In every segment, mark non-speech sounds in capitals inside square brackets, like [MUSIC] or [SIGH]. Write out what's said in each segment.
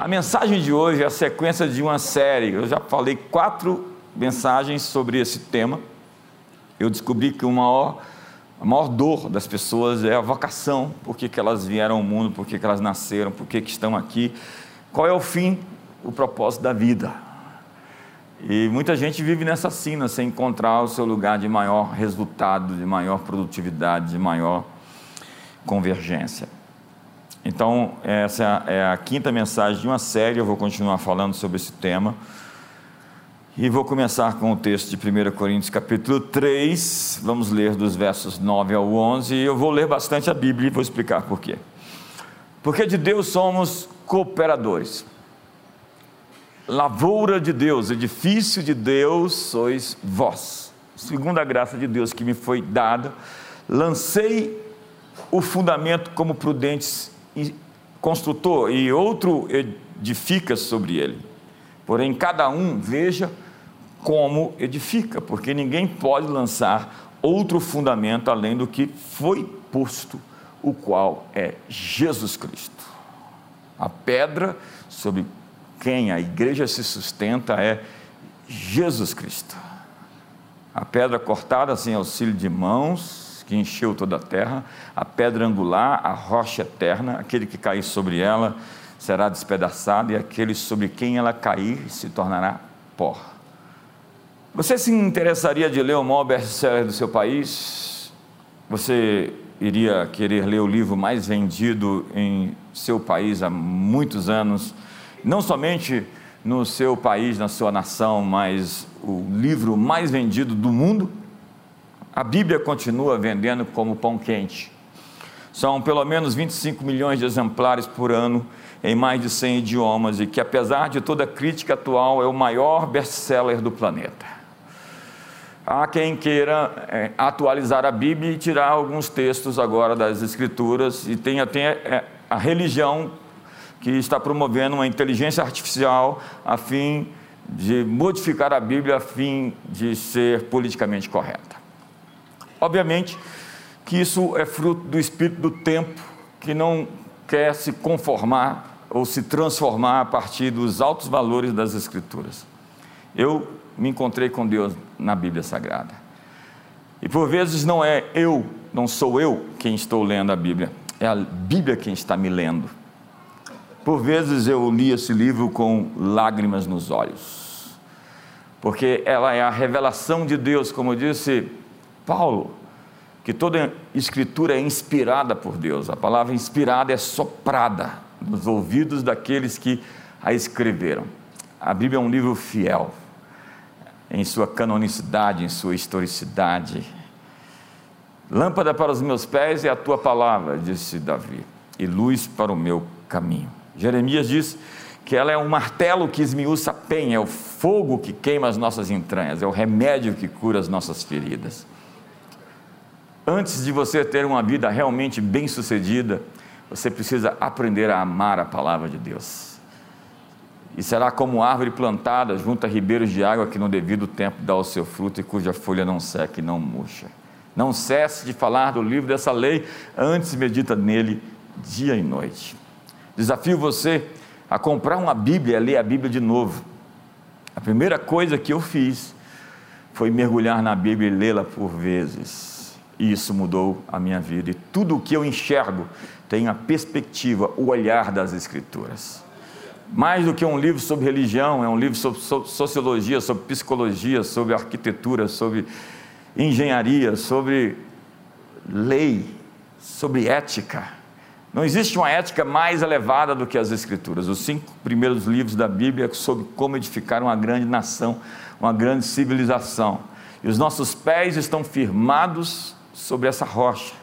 A mensagem de hoje é a sequência de uma série. Eu já falei quatro mensagens sobre esse tema. Eu descobri que maior, a maior dor das pessoas é a vocação, por que, que elas vieram ao mundo, por que, que elas nasceram, por que, que estão aqui, qual é o fim, o propósito da vida. E muita gente vive nessa sina sem encontrar o seu lugar de maior resultado, de maior produtividade, de maior convergência. Então, essa é a quinta mensagem de uma série, eu vou continuar falando sobre esse tema. E vou começar com o texto de 1 Coríntios, capítulo 3. Vamos ler dos versos 9 ao 11. E eu vou ler bastante a Bíblia e vou explicar por quê. Porque de Deus somos cooperadores. Lavoura de Deus, edifício de Deus sois vós. Segundo a graça de Deus que me foi dada, lancei o fundamento como prudentes construtor e outro edifica sobre ele. Porém, cada um veja como edifica, porque ninguém pode lançar outro fundamento além do que foi posto, o qual é Jesus Cristo. A pedra sobre quem a igreja se sustenta é Jesus Cristo. A pedra cortada sem auxílio de mãos, que encheu toda a terra, a pedra angular, a rocha eterna, aquele que cair sobre ela será despedaçado, e aquele sobre quem ela cair se tornará pó. Você se interessaria de ler o maior best-seller do seu país? Você iria querer ler o livro mais vendido em seu país há muitos anos? Não somente no seu país, na sua nação, mas o livro mais vendido do mundo? A Bíblia continua vendendo como pão quente. São pelo menos 25 milhões de exemplares por ano em mais de 100 idiomas e que, apesar de toda a crítica atual, é o maior best-seller do planeta. Há quem queira é, atualizar a Bíblia e tirar alguns textos agora das Escrituras, e tem até é, a religião que está promovendo uma inteligência artificial a fim de modificar a Bíblia a fim de ser politicamente correta. Obviamente que isso é fruto do espírito do tempo, que não quer se conformar ou se transformar a partir dos altos valores das Escrituras. Eu me encontrei com Deus na Bíblia Sagrada. E por vezes não é eu, não sou eu quem estou lendo a Bíblia, é a Bíblia quem está me lendo. Por vezes eu li esse livro com lágrimas nos olhos, porque ela é a revelação de Deus, como disse Paulo, que toda escritura é inspirada por Deus. A palavra inspirada é soprada nos ouvidos daqueles que a escreveram. A Bíblia é um livro fiel em sua canonicidade, em sua historicidade. Lâmpada para os meus pés é a tua palavra, disse Davi, e luz para o meu caminho. Jeremias diz que ela é um martelo que esmiuça a penha, é o fogo que queima as nossas entranhas, é o remédio que cura as nossas feridas. Antes de você ter uma vida realmente bem-sucedida, você precisa aprender a amar a palavra de Deus. E será como árvore plantada junto a ribeiros de água que no devido tempo dá o seu fruto e cuja folha não seca e não murcha. Não cesse de falar do livro dessa lei, antes medita nele dia e noite. Desafio você a comprar uma Bíblia e ler a Bíblia de novo. A primeira coisa que eu fiz foi mergulhar na Bíblia e lê-la por vezes e isso mudou a minha vida. E tudo o que eu enxergo tem a perspectiva, o olhar das Escrituras. Mais do que um livro sobre religião, é um livro sobre sociologia, sobre psicologia, sobre arquitetura, sobre engenharia, sobre lei, sobre ética. Não existe uma ética mais elevada do que as Escrituras. Os cinco primeiros livros da Bíblia sobre como edificar uma grande nação, uma grande civilização. E os nossos pés estão firmados sobre essa rocha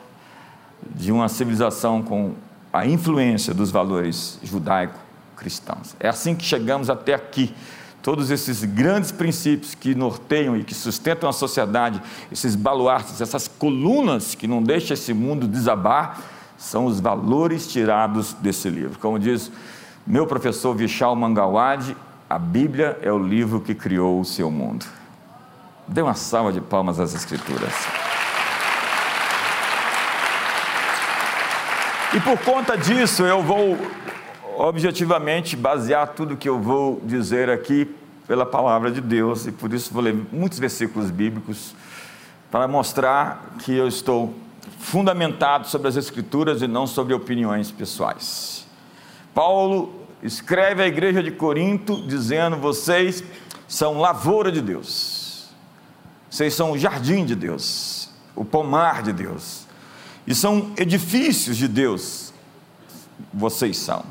de uma civilização com a influência dos valores judaico-cristãos. É assim que chegamos até aqui. Todos esses grandes princípios que norteiam e que sustentam a sociedade, esses baluartes, essas colunas que não deixam esse mundo desabar, são os valores tirados desse livro. Como diz meu professor Vishal Mangawad, a Bíblia é o livro que criou o seu mundo. Dê uma salva de palmas às Escrituras. E por conta disso, eu vou objetivamente basear tudo que eu vou dizer aqui pela palavra de Deus. E por isso vou ler muitos versículos bíblicos para mostrar que eu estou fundamentado sobre as Escrituras e não sobre opiniões pessoais. Paulo escreve à igreja de Corinto dizendo: vocês são lavoura de Deus, vocês são o jardim de Deus, o pomar de Deus, e são edifícios de Deus, vocês são.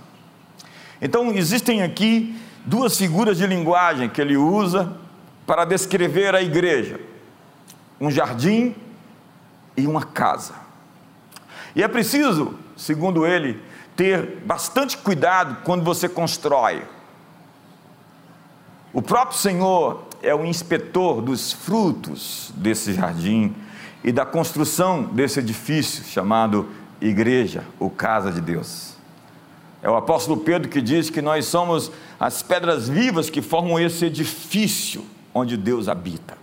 Então, existem aqui duas figuras de linguagem que ele usa para descrever a igreja: um jardim e uma casa. E é preciso, segundo ele, ter bastante cuidado quando você constrói. O próprio Senhor é o inspetor dos frutos desse jardim e da construção desse edifício chamado igreja ou casa de Deus. É o apóstolo Pedro que diz que nós somos as pedras vivas que formam esse edifício onde Deus habita.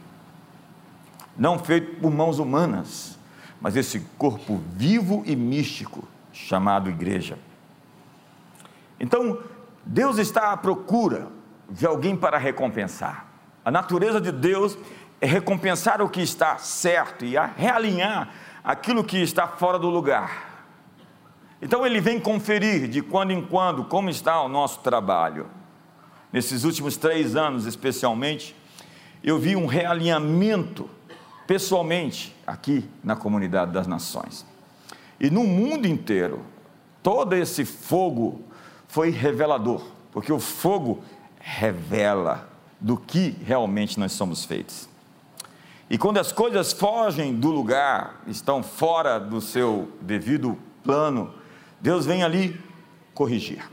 Não feito por mãos humanas, mas esse corpo vivo e místico chamado igreja. Então, Deus está à procura de alguém para recompensar. A natureza de Deus recompensar o que está certo e a realinhar aquilo que está fora do lugar. Então ele vem conferir de quando em quando como está o nosso trabalho. Nesses últimos três anos, especialmente, eu vi um realinhamento pessoalmente aqui na comunidade das nações. E no mundo inteiro, todo esse fogo foi revelador, porque o fogo revela do que realmente nós somos feitos. E quando as coisas fogem do lugar, estão fora do seu devido plano, Deus vem ali corrigir.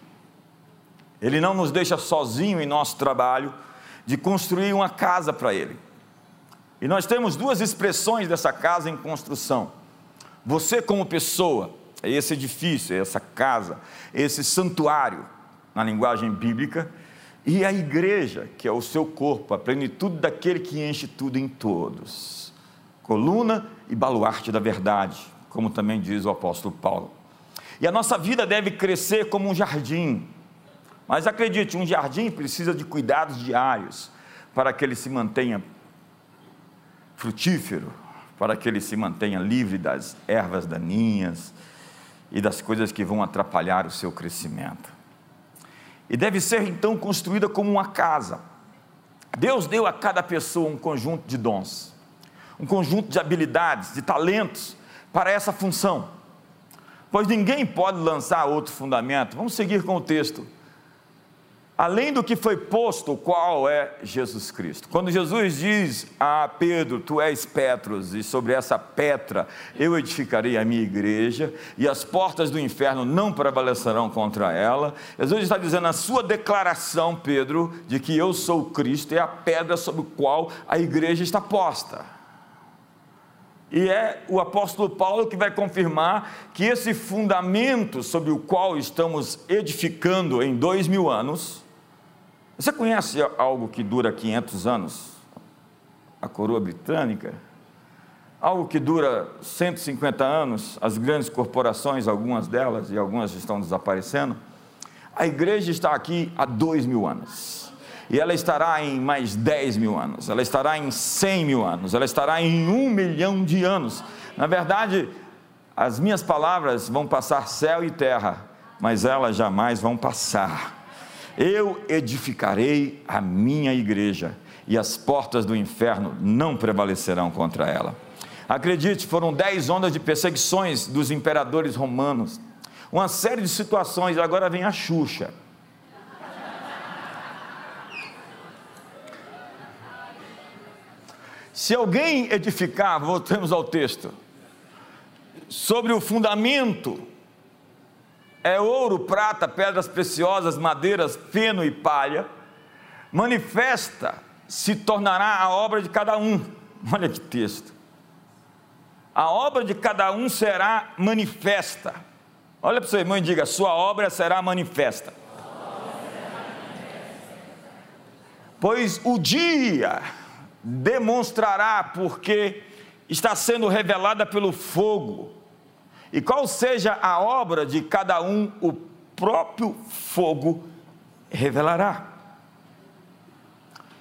Ele não nos deixa sozinho em nosso trabalho de construir uma casa para Ele. E nós temos duas expressões dessa casa em construção. Você, como pessoa, é esse edifício, é essa casa, é esse santuário, na linguagem bíblica, e a igreja, que é o seu corpo, a plenitude daquele que enche tudo em todos. Coluna e baluarte da verdade, como também diz o apóstolo Paulo. E a nossa vida deve crescer como um jardim. Mas acredite, um jardim precisa de cuidados diários para que ele se mantenha frutífero, para que ele se mantenha livre das ervas daninhas e das coisas que vão atrapalhar o seu crescimento. E deve ser então construída como uma casa. Deus deu a cada pessoa um conjunto de dons, um conjunto de habilidades, de talentos para essa função pois ninguém pode lançar outro fundamento. Vamos seguir com o texto. Além do que foi posto, qual é Jesus Cristo? Quando Jesus diz a Pedro, tu és Petros, e sobre essa Petra eu edificarei a minha igreja, e as portas do inferno não prevalecerão contra ela, Jesus está dizendo a sua declaração, Pedro, de que eu sou Cristo, é a pedra sobre a qual a igreja está posta. E é o apóstolo Paulo que vai confirmar que esse fundamento sobre o qual estamos edificando em dois mil anos. Você conhece algo que dura 500 anos? A coroa britânica? Algo que dura 150 anos? As grandes corporações, algumas delas, e algumas estão desaparecendo. A igreja está aqui há dois mil anos e ela estará em mais 10 mil anos, ela estará em 100 mil anos, ela estará em um milhão de anos. Na verdade, as minhas palavras vão passar céu e terra, mas elas jamais vão passar. Eu edificarei a minha igreja, e as portas do inferno não prevalecerão contra ela. Acredite, foram dez ondas de perseguições dos imperadores romanos, uma série de situações, agora vem a Xuxa. Se alguém edificar, voltemos ao texto, sobre o fundamento, é ouro, prata, pedras preciosas, madeiras, feno e palha, manifesta, se tornará a obra de cada um. [LAUGHS] Olha que texto. A obra de cada um será manifesta. Olha para o seu irmão e diga: sua obra será manifesta. Pois o dia demonstrará porque está sendo revelada pelo fogo. E qual seja a obra de cada um, o próprio fogo revelará.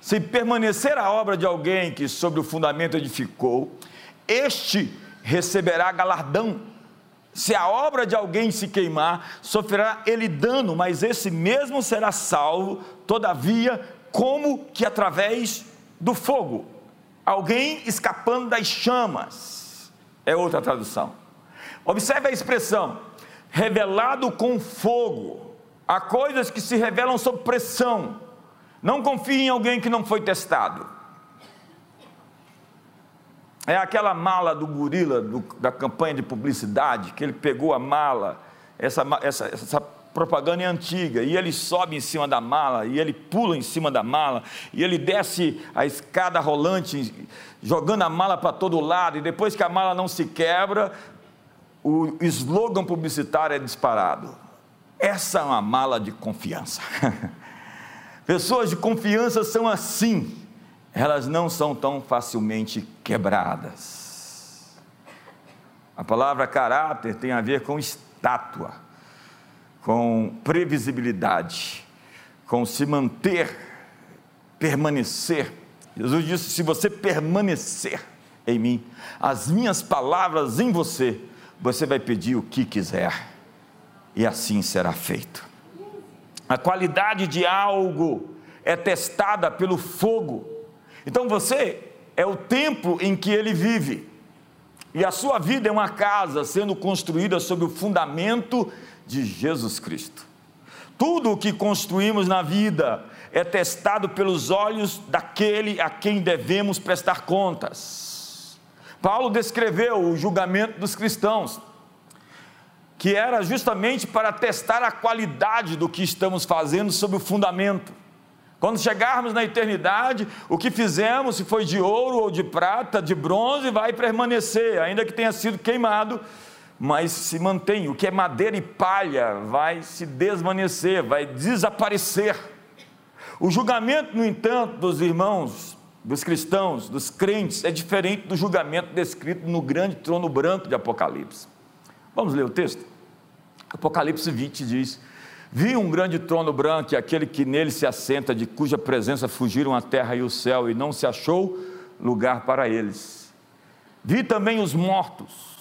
Se permanecer a obra de alguém que sobre o fundamento edificou, este receberá galardão. Se a obra de alguém se queimar, sofrerá ele dano, mas esse mesmo será salvo, todavia, como que através do fogo. Alguém escapando das chamas, é outra tradução. Observe a expressão: revelado com fogo. Há coisas que se revelam sob pressão. Não confie em alguém que não foi testado. É aquela mala do gorila do, da campanha de publicidade, que ele pegou a mala, essa, essa, essa propaganda é antiga, e ele sobe em cima da mala, e ele pula em cima da mala, e ele desce a escada rolante, jogando a mala para todo lado, e depois que a mala não se quebra, o slogan publicitário é disparado. Essa é uma mala de confiança. [LAUGHS] Pessoas de confiança são assim, elas não são tão facilmente quebradas. A palavra caráter tem a ver com estátua, com previsibilidade, com se manter, permanecer. Jesus disse: se você permanecer em mim, as minhas palavras em você, você vai pedir o que quiser, e assim será feito. A qualidade de algo é testada pelo fogo. Então você é o templo em que ele vive. E a sua vida é uma casa sendo construída sobre o fundamento de Jesus Cristo. Tudo o que construímos na vida é testado pelos olhos daquele a quem devemos prestar contas. Paulo descreveu o julgamento dos cristãos, que era justamente para testar a qualidade do que estamos fazendo sobre o fundamento. Quando chegarmos na eternidade, o que fizemos, se foi de ouro ou de prata, de bronze, vai permanecer, ainda que tenha sido queimado, mas se mantém. O que é madeira e palha vai se desvanecer, vai desaparecer. O julgamento, no entanto, dos irmãos dos cristãos, dos crentes, é diferente do julgamento descrito no grande trono branco de Apocalipse. Vamos ler o texto? Apocalipse 20 diz: Vi um grande trono branco e aquele que nele se assenta, de cuja presença fugiram a terra e o céu, e não se achou lugar para eles. Vi também os mortos,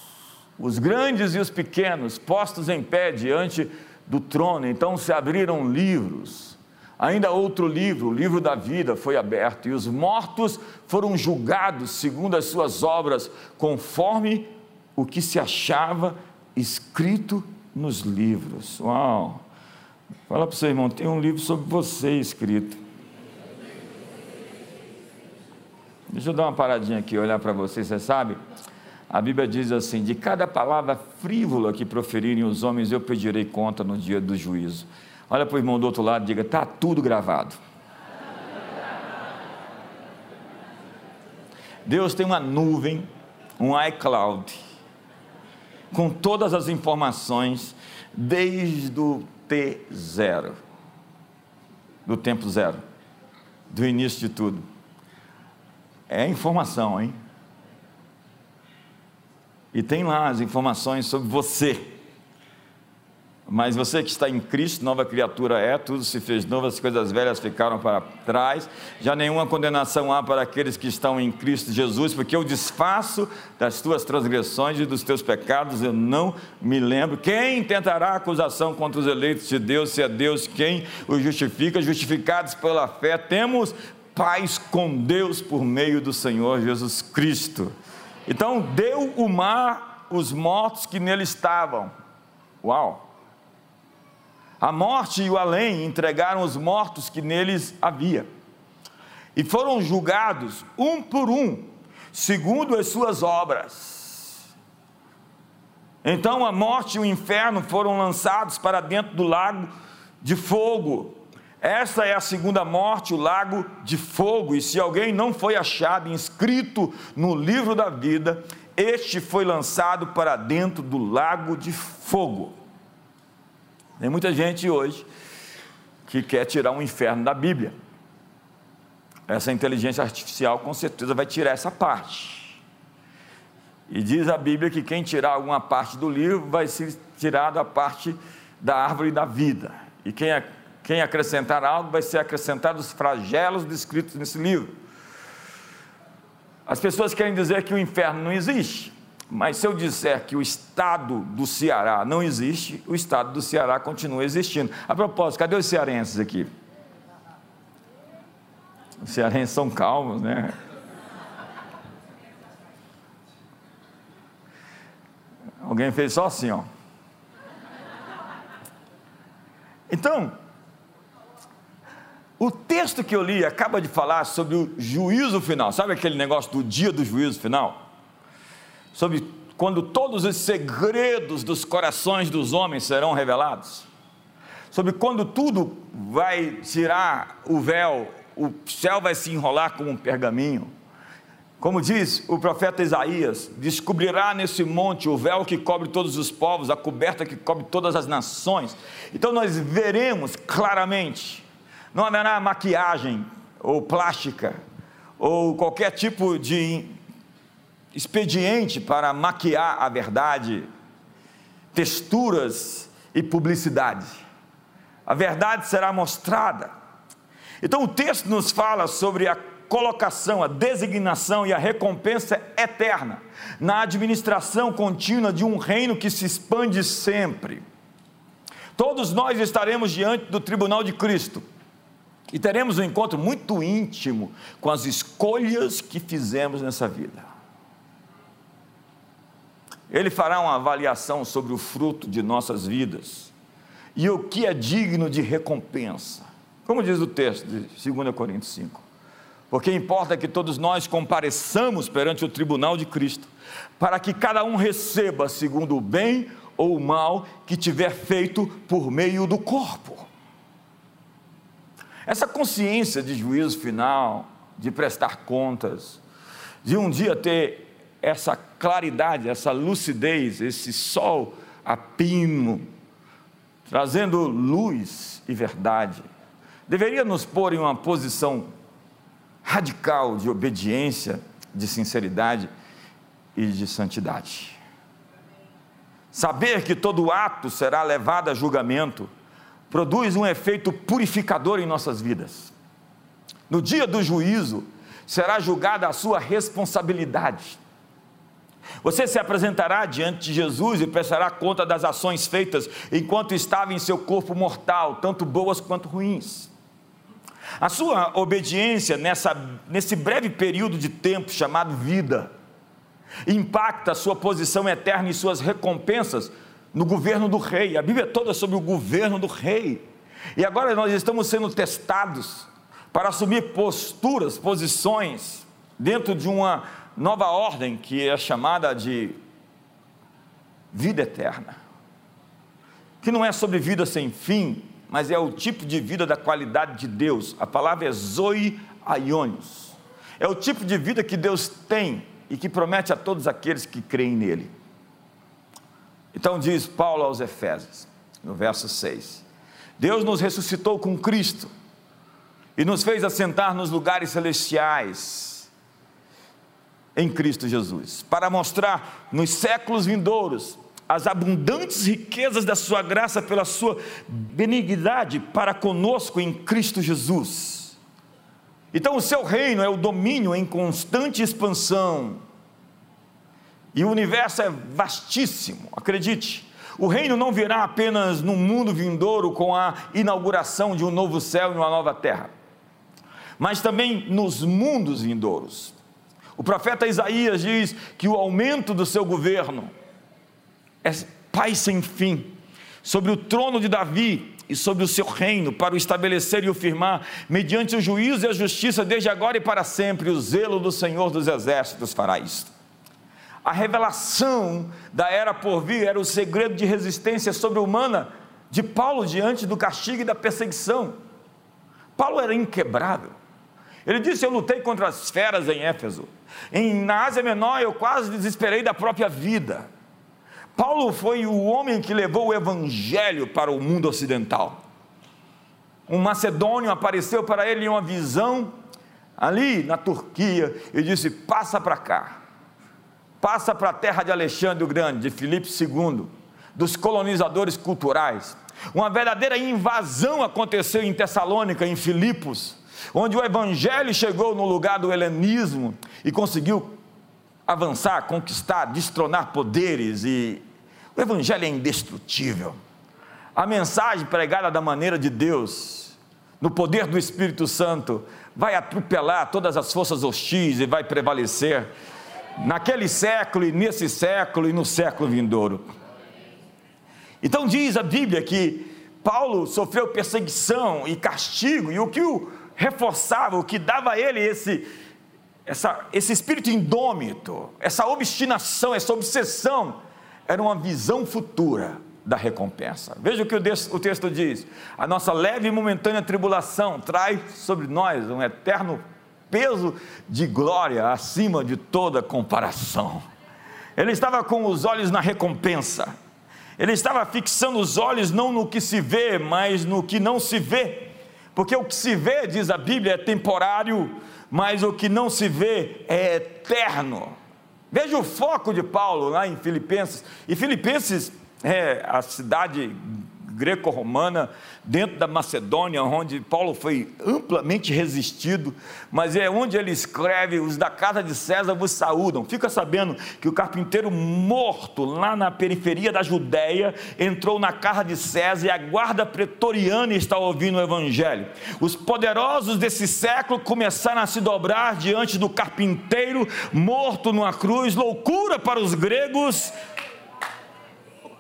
os grandes e os pequenos, postos em pé diante do trono. Então se abriram livros Ainda outro livro, o livro da vida, foi aberto, e os mortos foram julgados segundo as suas obras, conforme o que se achava escrito nos livros. Uau! Fala para o seu irmão, tem um livro sobre você escrito. Deixa eu dar uma paradinha aqui, olhar para você, você sabe? A Bíblia diz assim: de cada palavra frívola que proferirem os homens, eu pedirei conta no dia do juízo. Olha para o irmão do outro lado e diga: está tudo gravado. Deus tem uma nuvem, um iCloud, com todas as informações, desde o T0, do tempo zero, do início de tudo. É informação, hein? E tem lá as informações sobre você. Mas você que está em Cristo, nova criatura é, tudo se fez novo, as coisas velhas ficaram para trás, já nenhuma condenação há para aqueles que estão em Cristo Jesus, porque eu desfaço das tuas transgressões e dos teus pecados, eu não me lembro. Quem tentará acusação contra os eleitos de Deus, se é Deus quem os justifica? Justificados pela fé, temos paz com Deus por meio do Senhor Jesus Cristo. Então, deu o mar os mortos que nele estavam. Uau! A morte e o além entregaram os mortos que neles havia. E foram julgados um por um, segundo as suas obras. Então a morte e o inferno foram lançados para dentro do lago de fogo. Esta é a segunda morte, o lago de fogo. E se alguém não foi achado inscrito no livro da vida, este foi lançado para dentro do lago de fogo. Tem muita gente hoje que quer tirar um inferno da Bíblia. Essa inteligência artificial com certeza vai tirar essa parte. E diz a Bíblia que quem tirar alguma parte do livro vai ser tirado a parte da árvore da vida. E quem, quem acrescentar algo vai ser acrescentado os flagelos descritos nesse livro. As pessoas querem dizer que o inferno não existe, mas se eu disser que o estado do Ceará não existe, o estado do Ceará continua existindo. A propósito, cadê os cearenses aqui? Os cearenses são calmos, né? Alguém fez só assim, ó. Então, o texto que eu li acaba de falar sobre o juízo final. Sabe aquele negócio do dia do juízo final? Sobre quando todos os segredos dos corações dos homens serão revelados. Sobre quando tudo vai tirar o véu, o céu vai se enrolar como um pergaminho. Como diz o profeta Isaías: descobrirá nesse monte o véu que cobre todos os povos, a coberta que cobre todas as nações. Então nós veremos claramente, não haverá maquiagem ou plástica ou qualquer tipo de expediente para maquiar a verdade, texturas e publicidade. A verdade será mostrada. Então o texto nos fala sobre a colocação, a designação e a recompensa eterna na administração contínua de um reino que se expande sempre. Todos nós estaremos diante do tribunal de Cristo e teremos um encontro muito íntimo com as escolhas que fizemos nessa vida. Ele fará uma avaliação sobre o fruto de nossas vidas e o que é digno de recompensa. Como diz o texto de 2 Coríntios 5 porque importa que todos nós compareçamos perante o tribunal de Cristo, para que cada um receba segundo o bem ou o mal que tiver feito por meio do corpo. Essa consciência de juízo final, de prestar contas, de um dia ter essa claridade, essa lucidez, esse sol a pino, trazendo luz e verdade, deveria nos pôr em uma posição radical de obediência, de sinceridade e de santidade. Saber que todo ato será levado a julgamento produz um efeito purificador em nossas vidas. No dia do juízo, será julgada a sua responsabilidade. Você se apresentará diante de Jesus e prestará conta das ações feitas enquanto estava em seu corpo mortal, tanto boas quanto ruins. A sua obediência nessa, nesse breve período de tempo chamado vida impacta a sua posição eterna e suas recompensas no governo do rei. A Bíblia é toda sobre o governo do rei. E agora nós estamos sendo testados para assumir posturas, posições dentro de uma nova ordem que é chamada de vida eterna. Que não é sobre vida sem fim, mas é o tipo de vida da qualidade de Deus. A palavra é zoe aionios. É o tipo de vida que Deus tem e que promete a todos aqueles que creem nele. Então diz Paulo aos Efésios, no verso 6: Deus nos ressuscitou com Cristo e nos fez assentar nos lugares celestiais em Cristo Jesus, para mostrar nos séculos vindouros as abundantes riquezas da sua graça pela sua benignidade para conosco em Cristo Jesus. Então, o seu reino é o domínio em constante expansão. E o universo é vastíssimo, acredite. O reino não virá apenas no mundo vindouro com a inauguração de um novo céu e uma nova terra, mas também nos mundos vindouros. O profeta Isaías diz que o aumento do seu governo, é Pai sem fim, sobre o trono de Davi e sobre o seu reino, para o estabelecer e o firmar, mediante o juízo e a justiça, desde agora e para sempre, o zelo do Senhor dos Exércitos fará isto. A revelação da era por vir era o segredo de resistência sobre-humana de Paulo diante do castigo e da perseguição. Paulo era inquebrável. Ele disse: Eu lutei contra as feras em Éfeso. Em, na Ásia Menor, eu quase desesperei da própria vida. Paulo foi o homem que levou o evangelho para o mundo ocidental. Um macedônio apareceu para ele em uma visão ali na Turquia e disse: Passa para cá, passa para a terra de Alexandre o Grande, de Filipe II, dos colonizadores culturais. Uma verdadeira invasão aconteceu em Tessalônica, em Filipos, onde o evangelho chegou no lugar do helenismo e conseguiu avançar, conquistar, destronar poderes e o evangelho é indestrutível. A mensagem pregada da maneira de Deus, no poder do Espírito Santo, vai atropelar todas as forças hostis e vai prevalecer naquele século e nesse século e no século vindouro. Então diz a Bíblia que Paulo sofreu perseguição e castigo, e o que o reforçava, o que dava a ele esse, essa, esse espírito indômito, essa obstinação, essa obsessão, era uma visão futura da recompensa. Veja o que o texto diz: a nossa leve e momentânea tribulação traz sobre nós um eterno peso de glória acima de toda comparação. Ele estava com os olhos na recompensa, ele estava fixando os olhos não no que se vê, mas no que não se vê, porque o que se vê, diz a Bíblia, é temporário, mas o que não se vê é eterno. Veja o foco de Paulo lá em Filipenses, e Filipenses é a cidade greco-romana, dentro da Macedônia, onde Paulo foi amplamente resistido, mas é onde ele escreve: os da casa de César vos saúdam. Fica sabendo que o carpinteiro morto lá na periferia da Judéia entrou na casa de César e a guarda pretoriana está ouvindo o evangelho. Os poderosos desse século começaram a se dobrar diante do carpinteiro morto numa cruz, loucura para os gregos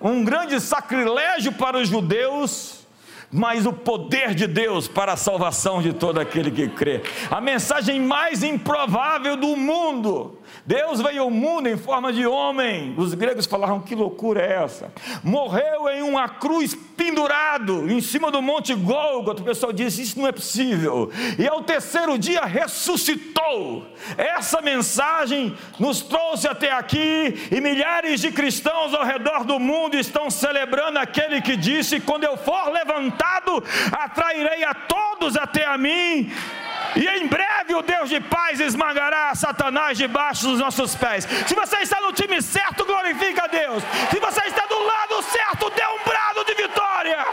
um grande sacrilégio para os judeus, mas o poder de Deus para a salvação de todo aquele que crê. A mensagem mais improvável do mundo Deus veio ao mundo em forma de homem. Os gregos falaram: que loucura é essa? Morreu em uma cruz pendurado em cima do monte Gólgota. O pessoal disse: Isso não é possível. E ao terceiro dia ressuscitou. Essa mensagem nos trouxe até aqui e milhares de cristãos ao redor do mundo estão celebrando aquele que disse: Quando eu for levantado, atrairei a todos até a mim e em breve o Deus de paz esmagará Satanás debaixo dos nossos pés. Se você está no time certo, glorifica a Deus. Se você está do lado certo, dê um brado de vitória.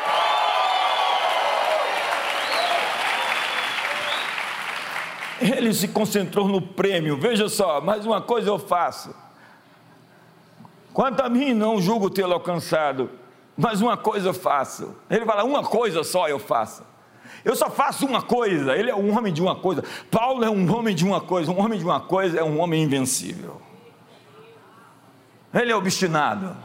Ele se concentrou no prêmio. Veja só, mais uma coisa eu faço. Quanto a mim, não julgo tê-lo alcançado, mas uma coisa eu faço. Ele fala: uma coisa só eu faço eu só faço uma coisa. Ele é um homem de uma coisa. Paulo é um homem de uma coisa. Um homem de uma coisa é um homem invencível. Ele é obstinado.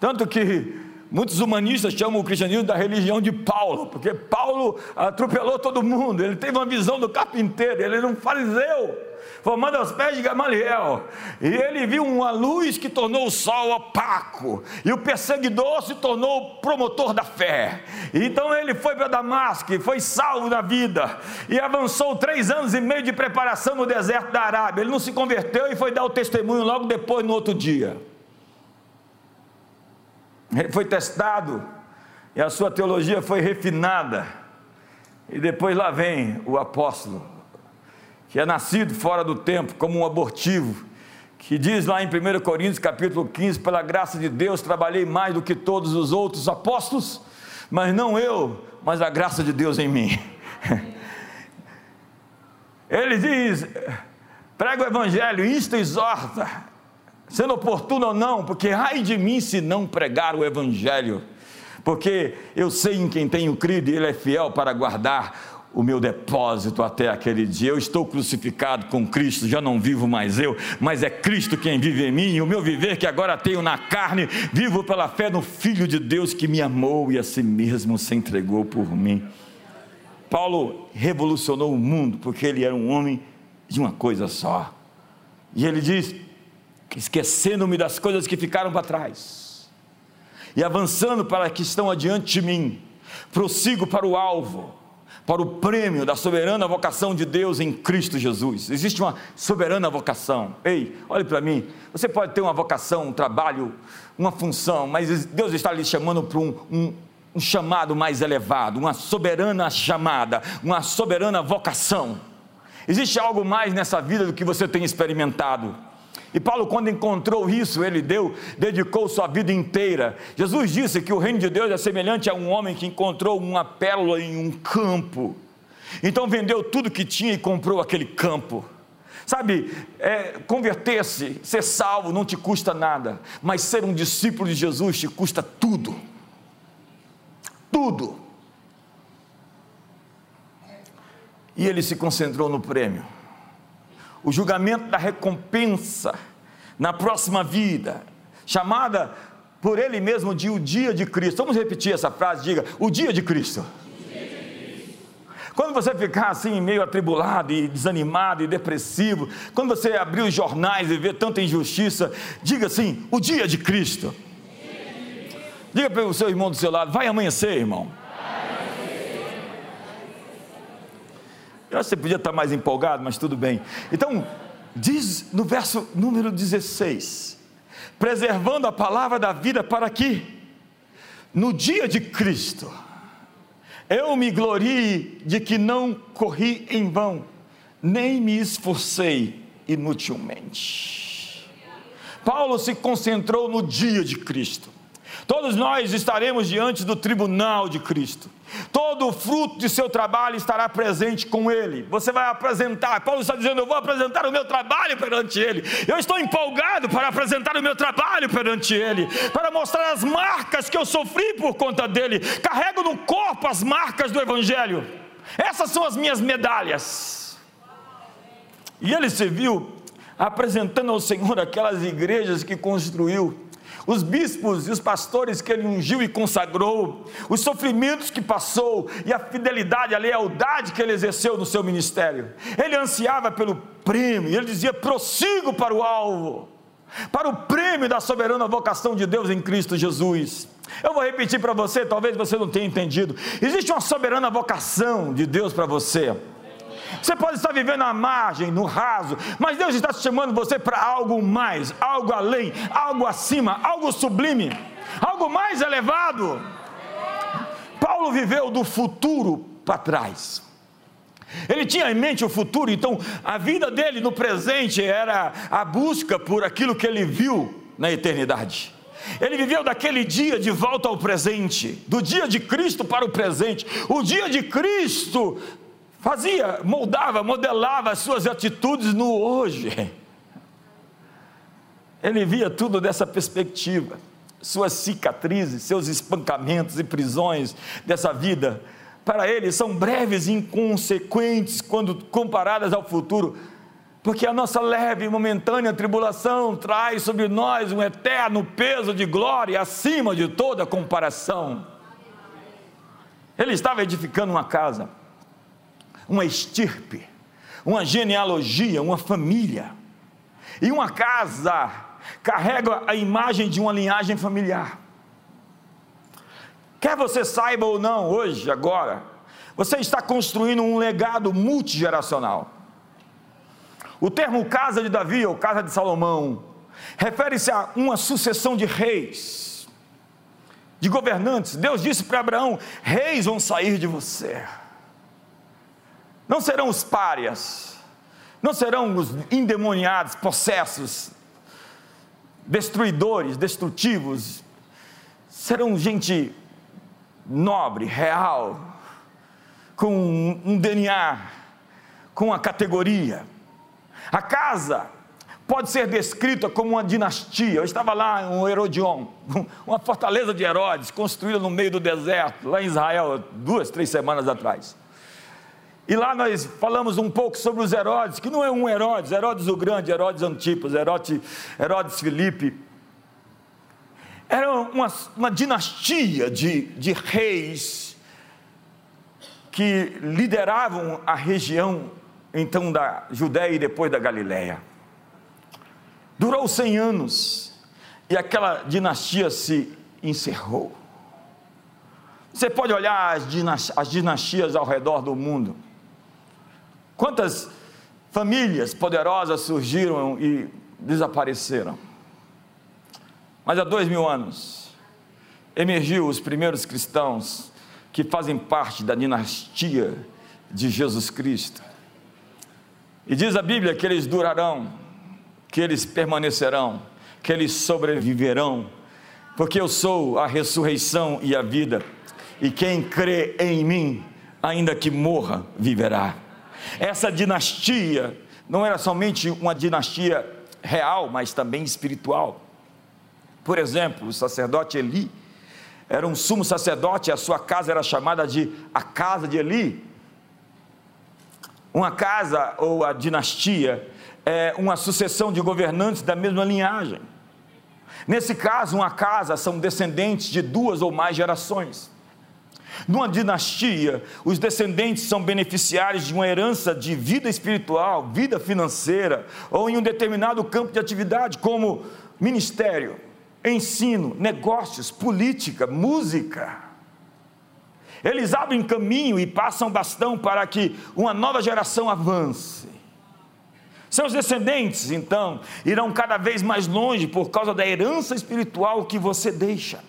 Tanto que muitos humanistas chamam o cristianismo da religião de Paulo, porque Paulo atropelou todo mundo. Ele teve uma visão do carpinteiro, ele era um fariseu formando aos pés de Gamaliel. E ele viu uma luz que tornou o sol opaco, e o perseguidor se tornou promotor da fé. Então ele foi para Damasco e foi salvo na vida, e avançou três anos e meio de preparação no deserto da Arábia. Ele não se converteu e foi dar o testemunho logo depois, no outro dia. Ele foi testado e a sua teologia foi refinada. E depois lá vem o apóstolo que é nascido fora do tempo, como um abortivo, que diz lá em 1 Coríntios capítulo 15, pela graça de Deus trabalhei mais do que todos os outros apóstolos, mas não eu, mas a graça de Deus em mim. [LAUGHS] Ele diz, prega o evangelho, isto exorta, sendo oportuno ou não, porque ai de mim se não pregar o evangelho, porque eu sei em quem tenho crido e ele é fiel para guardar o meu depósito até aquele dia. Eu estou crucificado com Cristo, já não vivo mais eu, mas é Cristo quem vive em mim. O meu viver que agora tenho na carne, vivo pela fé no Filho de Deus que me amou e a si mesmo se entregou por mim. Paulo revolucionou o mundo porque ele era um homem de uma coisa só. E ele diz: esquecendo-me das coisas que ficaram para trás e avançando para que estão adiante de mim, prossigo para o alvo para o prêmio da soberana vocação de Deus em Cristo Jesus. Existe uma soberana vocação. Ei, olhe para mim. Você pode ter uma vocação, um trabalho, uma função, mas Deus está lhe chamando para um, um, um chamado mais elevado, uma soberana chamada, uma soberana vocação. Existe algo mais nessa vida do que você tem experimentado. E Paulo, quando encontrou isso, ele deu, dedicou sua vida inteira. Jesus disse que o reino de Deus é semelhante a um homem que encontrou uma pérola em um campo. Então vendeu tudo que tinha e comprou aquele campo. Sabe, é, converter-se, ser salvo não te custa nada, mas ser um discípulo de Jesus te custa tudo. Tudo. E ele se concentrou no prêmio. O julgamento da recompensa na próxima vida, chamada por ele mesmo de o dia de Cristo. Vamos repetir essa frase, diga: o dia de Cristo. Quando você ficar assim, meio atribulado e desanimado e depressivo, quando você abrir os jornais e ver tanta injustiça, diga assim: o dia de Cristo. Diga para o seu irmão do seu lado: vai amanhecer, irmão. Eu acho que você podia estar mais empolgado, mas tudo bem. Então, diz no verso número 16: preservando a palavra da vida para que, no dia de Cristo, eu me glorie de que não corri em vão, nem me esforcei inutilmente. Paulo se concentrou no dia de Cristo. Todos nós estaremos diante do tribunal de Cristo. Todo o fruto de seu trabalho estará presente com ele. Você vai apresentar. Paulo está dizendo: Eu vou apresentar o meu trabalho perante ele. Eu estou empolgado para apresentar o meu trabalho perante ele, para mostrar as marcas que eu sofri por conta dele. Carrego no corpo as marcas do Evangelho. Essas são as minhas medalhas. E ele se viu apresentando ao Senhor aquelas igrejas que construiu os bispos e os pastores que ele ungiu e consagrou, os sofrimentos que passou e a fidelidade, a lealdade que ele exerceu no seu ministério. Ele ansiava pelo prêmio, ele dizia: prossigo para o alvo, para o prêmio da soberana vocação de Deus em Cristo Jesus. Eu vou repetir para você, talvez você não tenha entendido. Existe uma soberana vocação de Deus para você. Você pode estar vivendo à margem, no raso, mas Deus está chamando você para algo mais, algo além, algo acima, algo sublime, algo mais elevado. Paulo viveu do futuro para trás. Ele tinha em mente o futuro, então a vida dele no presente era a busca por aquilo que ele viu na eternidade. Ele viveu daquele dia de volta ao presente, do dia de Cristo para o presente. O dia de Cristo fazia, moldava, modelava as suas atitudes no hoje. Ele via tudo dessa perspectiva. Suas cicatrizes, seus espancamentos e prisões dessa vida, para ele são breves e inconsequentes quando comparadas ao futuro, porque a nossa leve e momentânea tribulação traz sobre nós um eterno peso de glória acima de toda comparação. Ele estava edificando uma casa uma estirpe, uma genealogia, uma família. E uma casa carrega a imagem de uma linhagem familiar. Quer você saiba ou não, hoje, agora, você está construindo um legado multigeracional. O termo casa de Davi ou casa de Salomão refere-se a uma sucessão de reis, de governantes. Deus disse para Abraão: reis vão sair de você. Não serão os párias, não serão os endemoniados, possessos, destruidores, destrutivos, serão gente nobre, real, com um DNA, com uma categoria. A casa pode ser descrita como uma dinastia. Eu estava lá em um Herodion, [LAUGHS] uma fortaleza de Herodes, construída no meio do deserto, lá em Israel, duas, três semanas atrás. E lá nós falamos um pouco sobre os Herodes, que não é um Herodes, Herodes o Grande, Herodes Antipas, Herodes, Herodes Filipe. Era uma, uma dinastia de, de reis que lideravam a região então da Judéia e depois da Galiléia. Durou 100 anos e aquela dinastia se encerrou. Você pode olhar as dinastias ao redor do mundo. Quantas famílias poderosas surgiram e desapareceram? Mas há dois mil anos emergiu os primeiros cristãos que fazem parte da dinastia de Jesus Cristo. E diz a Bíblia que eles durarão que eles permanecerão, que eles sobreviverão, porque eu sou a ressurreição e a vida, e quem crê em mim, ainda que morra, viverá. Essa dinastia não era somente uma dinastia real, mas também espiritual. Por exemplo, o sacerdote Eli era um sumo sacerdote, a sua casa era chamada de a casa de Eli. Uma casa ou a dinastia é uma sucessão de governantes da mesma linhagem. Nesse caso, uma casa são descendentes de duas ou mais gerações. Numa dinastia, os descendentes são beneficiários de uma herança de vida espiritual, vida financeira, ou em um determinado campo de atividade, como ministério, ensino, negócios, política, música. Eles abrem caminho e passam bastão para que uma nova geração avance. Seus descendentes, então, irão cada vez mais longe por causa da herança espiritual que você deixa.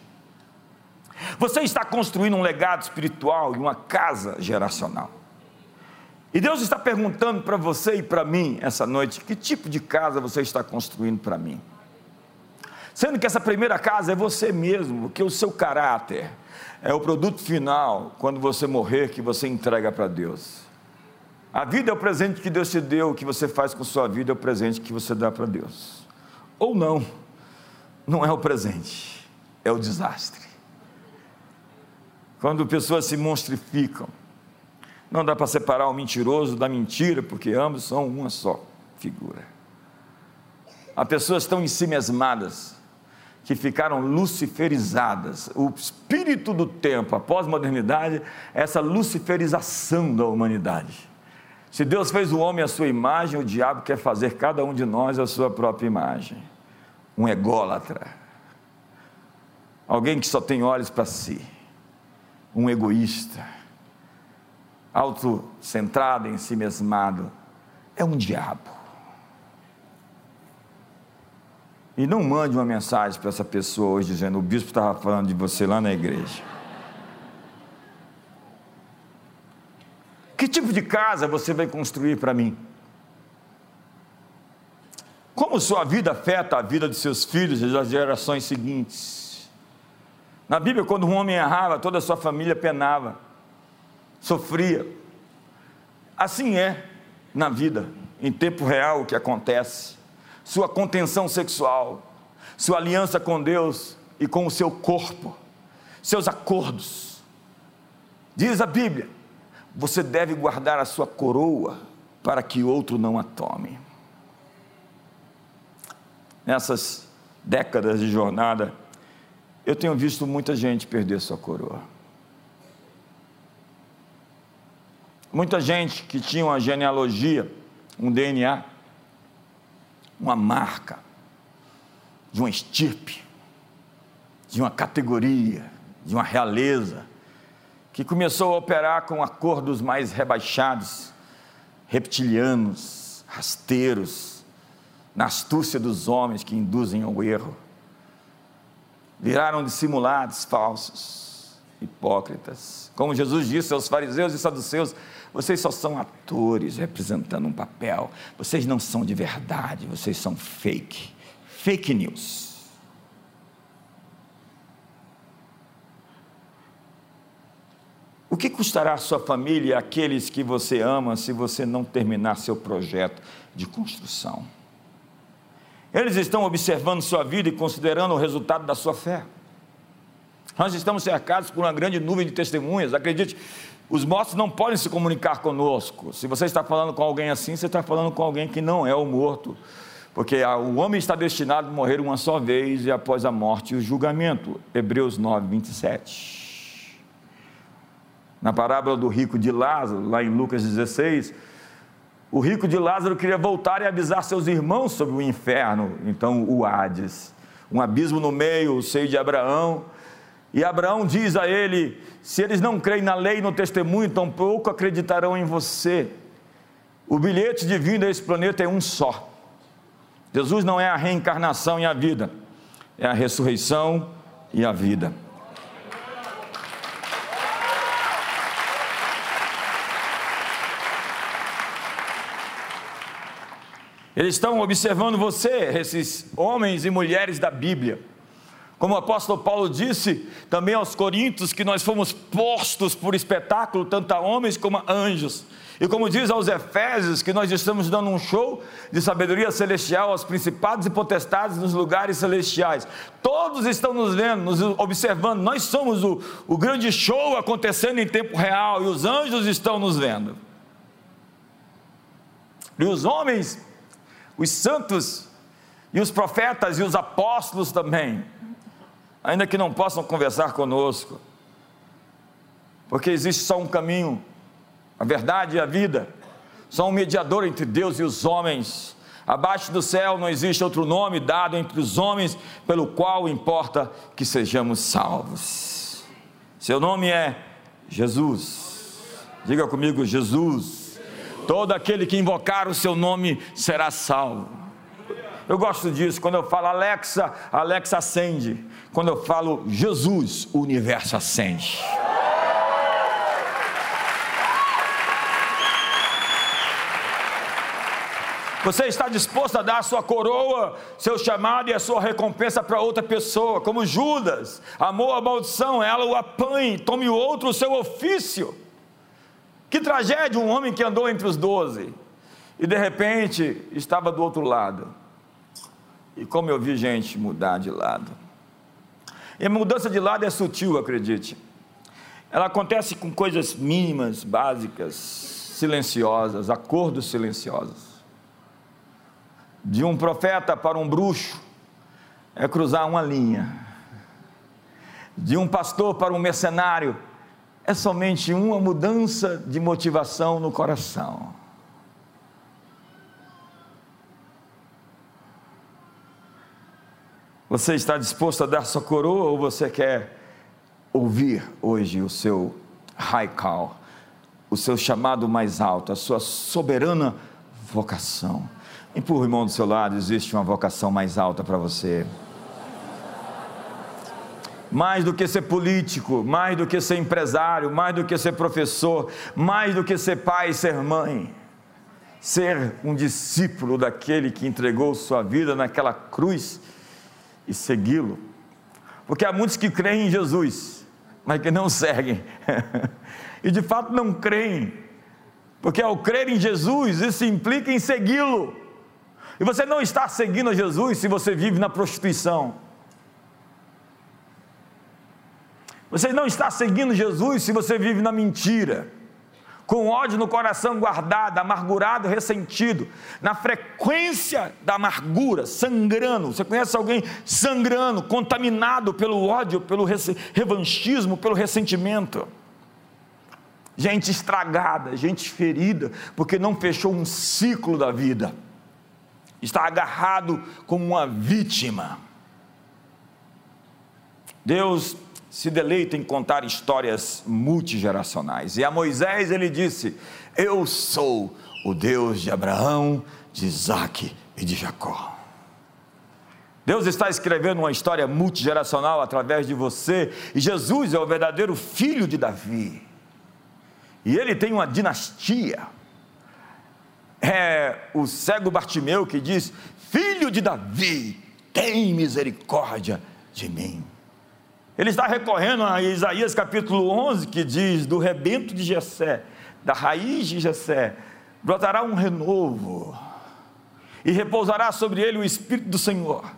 Você está construindo um legado espiritual e uma casa geracional. E Deus está perguntando para você e para mim essa noite: que tipo de casa você está construindo para mim? Sendo que essa primeira casa é você mesmo, porque o seu caráter é o produto final, quando você morrer, que você entrega para Deus. A vida é o presente que Deus te deu, o que você faz com sua vida é o presente que você dá para Deus. Ou não, não é o presente, é o desastre. Quando pessoas se monstrificam, não dá para separar o mentiroso da mentira, porque ambos são uma só figura. Há pessoas tão em si mesmadas que ficaram luciferizadas. O espírito do tempo, a pós-modernidade, é essa luciferização da humanidade. Se Deus fez o homem à sua imagem, o diabo quer fazer cada um de nós a sua própria imagem. Um ególatra. Alguém que só tem olhos para si um egoísta, autocentrado, em si mesmado, é um diabo. E não mande uma mensagem para essa pessoa hoje dizendo: o bispo estava falando de você lá na igreja. Que tipo de casa você vai construir para mim? Como sua vida afeta a vida de seus filhos e das gerações seguintes? Na Bíblia, quando um homem errava, toda a sua família penava, sofria. Assim é na vida, em tempo real, o que acontece. Sua contenção sexual, sua aliança com Deus e com o seu corpo, seus acordos. Diz a Bíblia: você deve guardar a sua coroa para que outro não a tome. Nessas décadas de jornada, eu tenho visto muita gente perder sua coroa. Muita gente que tinha uma genealogia, um DNA, uma marca, de uma estirpe, de uma categoria, de uma realeza, que começou a operar com acordos mais rebaixados, reptilianos, rasteiros, na astúcia dos homens que induzem ao erro viraram dissimulados, falsos, hipócritas. Como Jesus disse aos fariseus e saduceus: vocês só são atores representando um papel, vocês não são de verdade, vocês são fake, fake news. O que custará a sua família e aqueles que você ama se você não terminar seu projeto de construção? Eles estão observando sua vida e considerando o resultado da sua fé. Nós estamos cercados por uma grande nuvem de testemunhas. Acredite, os mortos não podem se comunicar conosco. Se você está falando com alguém assim, você está falando com alguém que não é o morto. Porque o homem está destinado a morrer uma só vez e após a morte o julgamento. Hebreus 9, 27. Na parábola do rico de Lázaro, lá em Lucas 16, o rico de Lázaro queria voltar e avisar seus irmãos sobre o inferno, então o Hades, um abismo no meio, o seio de Abraão. E Abraão diz a ele: se eles não creem na lei e no testemunho, tampouco acreditarão em você. O bilhete de vinda a esse planeta é um só. Jesus não é a reencarnação e a vida, é a ressurreição e a vida. Eles estão observando você, esses homens e mulheres da Bíblia. Como o apóstolo Paulo disse também aos Coríntios, que nós fomos postos por espetáculo, tanto a homens como a anjos. E como diz aos Efésios, que nós estamos dando um show de sabedoria celestial aos principados e potestades nos lugares celestiais. Todos estão nos vendo, nos observando. Nós somos o, o grande show acontecendo em tempo real e os anjos estão nos vendo. E os homens, os santos, e os profetas e os apóstolos também ainda que não possam conversar conosco, porque existe só um caminho, a verdade e a vida, só um mediador entre Deus e os homens. Abaixo do céu não existe outro nome dado entre os homens pelo qual importa que sejamos salvos. Seu nome é Jesus. Diga comigo, Jesus. Todo aquele que invocar o seu nome será salvo. Eu gosto disso. Quando eu falo Alexa, Alexa acende. Quando eu falo Jesus, o universo acende. Você está disposto a dar a sua coroa, seu chamado e a sua recompensa para outra pessoa, como Judas, amou a maldição, ela o apanhe, tome outro o seu ofício. Que tragédia um homem que andou entre os doze e de repente estava do outro lado. E como eu vi gente mudar de lado. E a mudança de lado é sutil, acredite. Ela acontece com coisas mínimas, básicas, silenciosas, acordos silenciosos. De um profeta para um bruxo é cruzar uma linha. De um pastor para um mercenário é somente uma mudança de motivação no coração. Você está disposto a dar sua coroa ou você quer ouvir hoje o seu high call, o seu chamado mais alto, a sua soberana vocação? Empurra o irmão do seu lado, existe uma vocação mais alta para você. Mais do que ser político, mais do que ser empresário, mais do que ser professor, mais do que ser pai e ser mãe ser um discípulo daquele que entregou sua vida naquela cruz e segui-lo. Porque há muitos que creem em Jesus, mas que não seguem. [LAUGHS] e de fato não creem. Porque ao crer em Jesus, isso implica em segui-lo. E você não está seguindo a Jesus se você vive na prostituição. Você não está seguindo Jesus se você vive na mentira com ódio no coração guardado, amargurado, ressentido, na frequência da amargura, sangrando. Você conhece alguém sangrando, contaminado pelo ódio, pelo revanchismo, pelo ressentimento? Gente estragada, gente ferida, porque não fechou um ciclo da vida, está agarrado como uma vítima. Deus se deleita em contar histórias multigeracionais. E a Moisés ele disse: Eu sou o Deus de Abraão, de Isaac e de Jacó. Deus está escrevendo uma história multigeracional através de você, e Jesus é o verdadeiro filho de Davi. E ele tem uma dinastia. É o cego Bartimeu que diz: Filho de Davi, tem misericórdia de mim. Ele está recorrendo a Isaías capítulo 11, que diz: Do rebento de Jessé, da raiz de Jessé, brotará um renovo, e repousará sobre ele o Espírito do Senhor,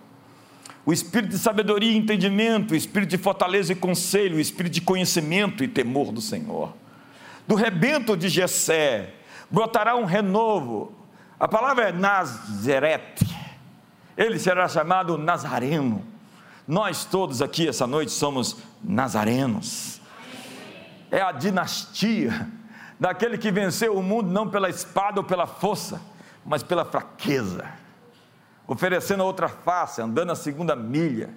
o Espírito de sabedoria e entendimento, o Espírito de fortaleza e conselho, o Espírito de conhecimento e temor do Senhor. Do rebento de Jessé brotará um renovo, a palavra é Nazarete, ele será chamado Nazareno nós todos aqui essa noite somos nazarenos. É a dinastia daquele que venceu o mundo não pela espada ou pela força, mas pela fraqueza, oferecendo a outra face, andando a segunda milha.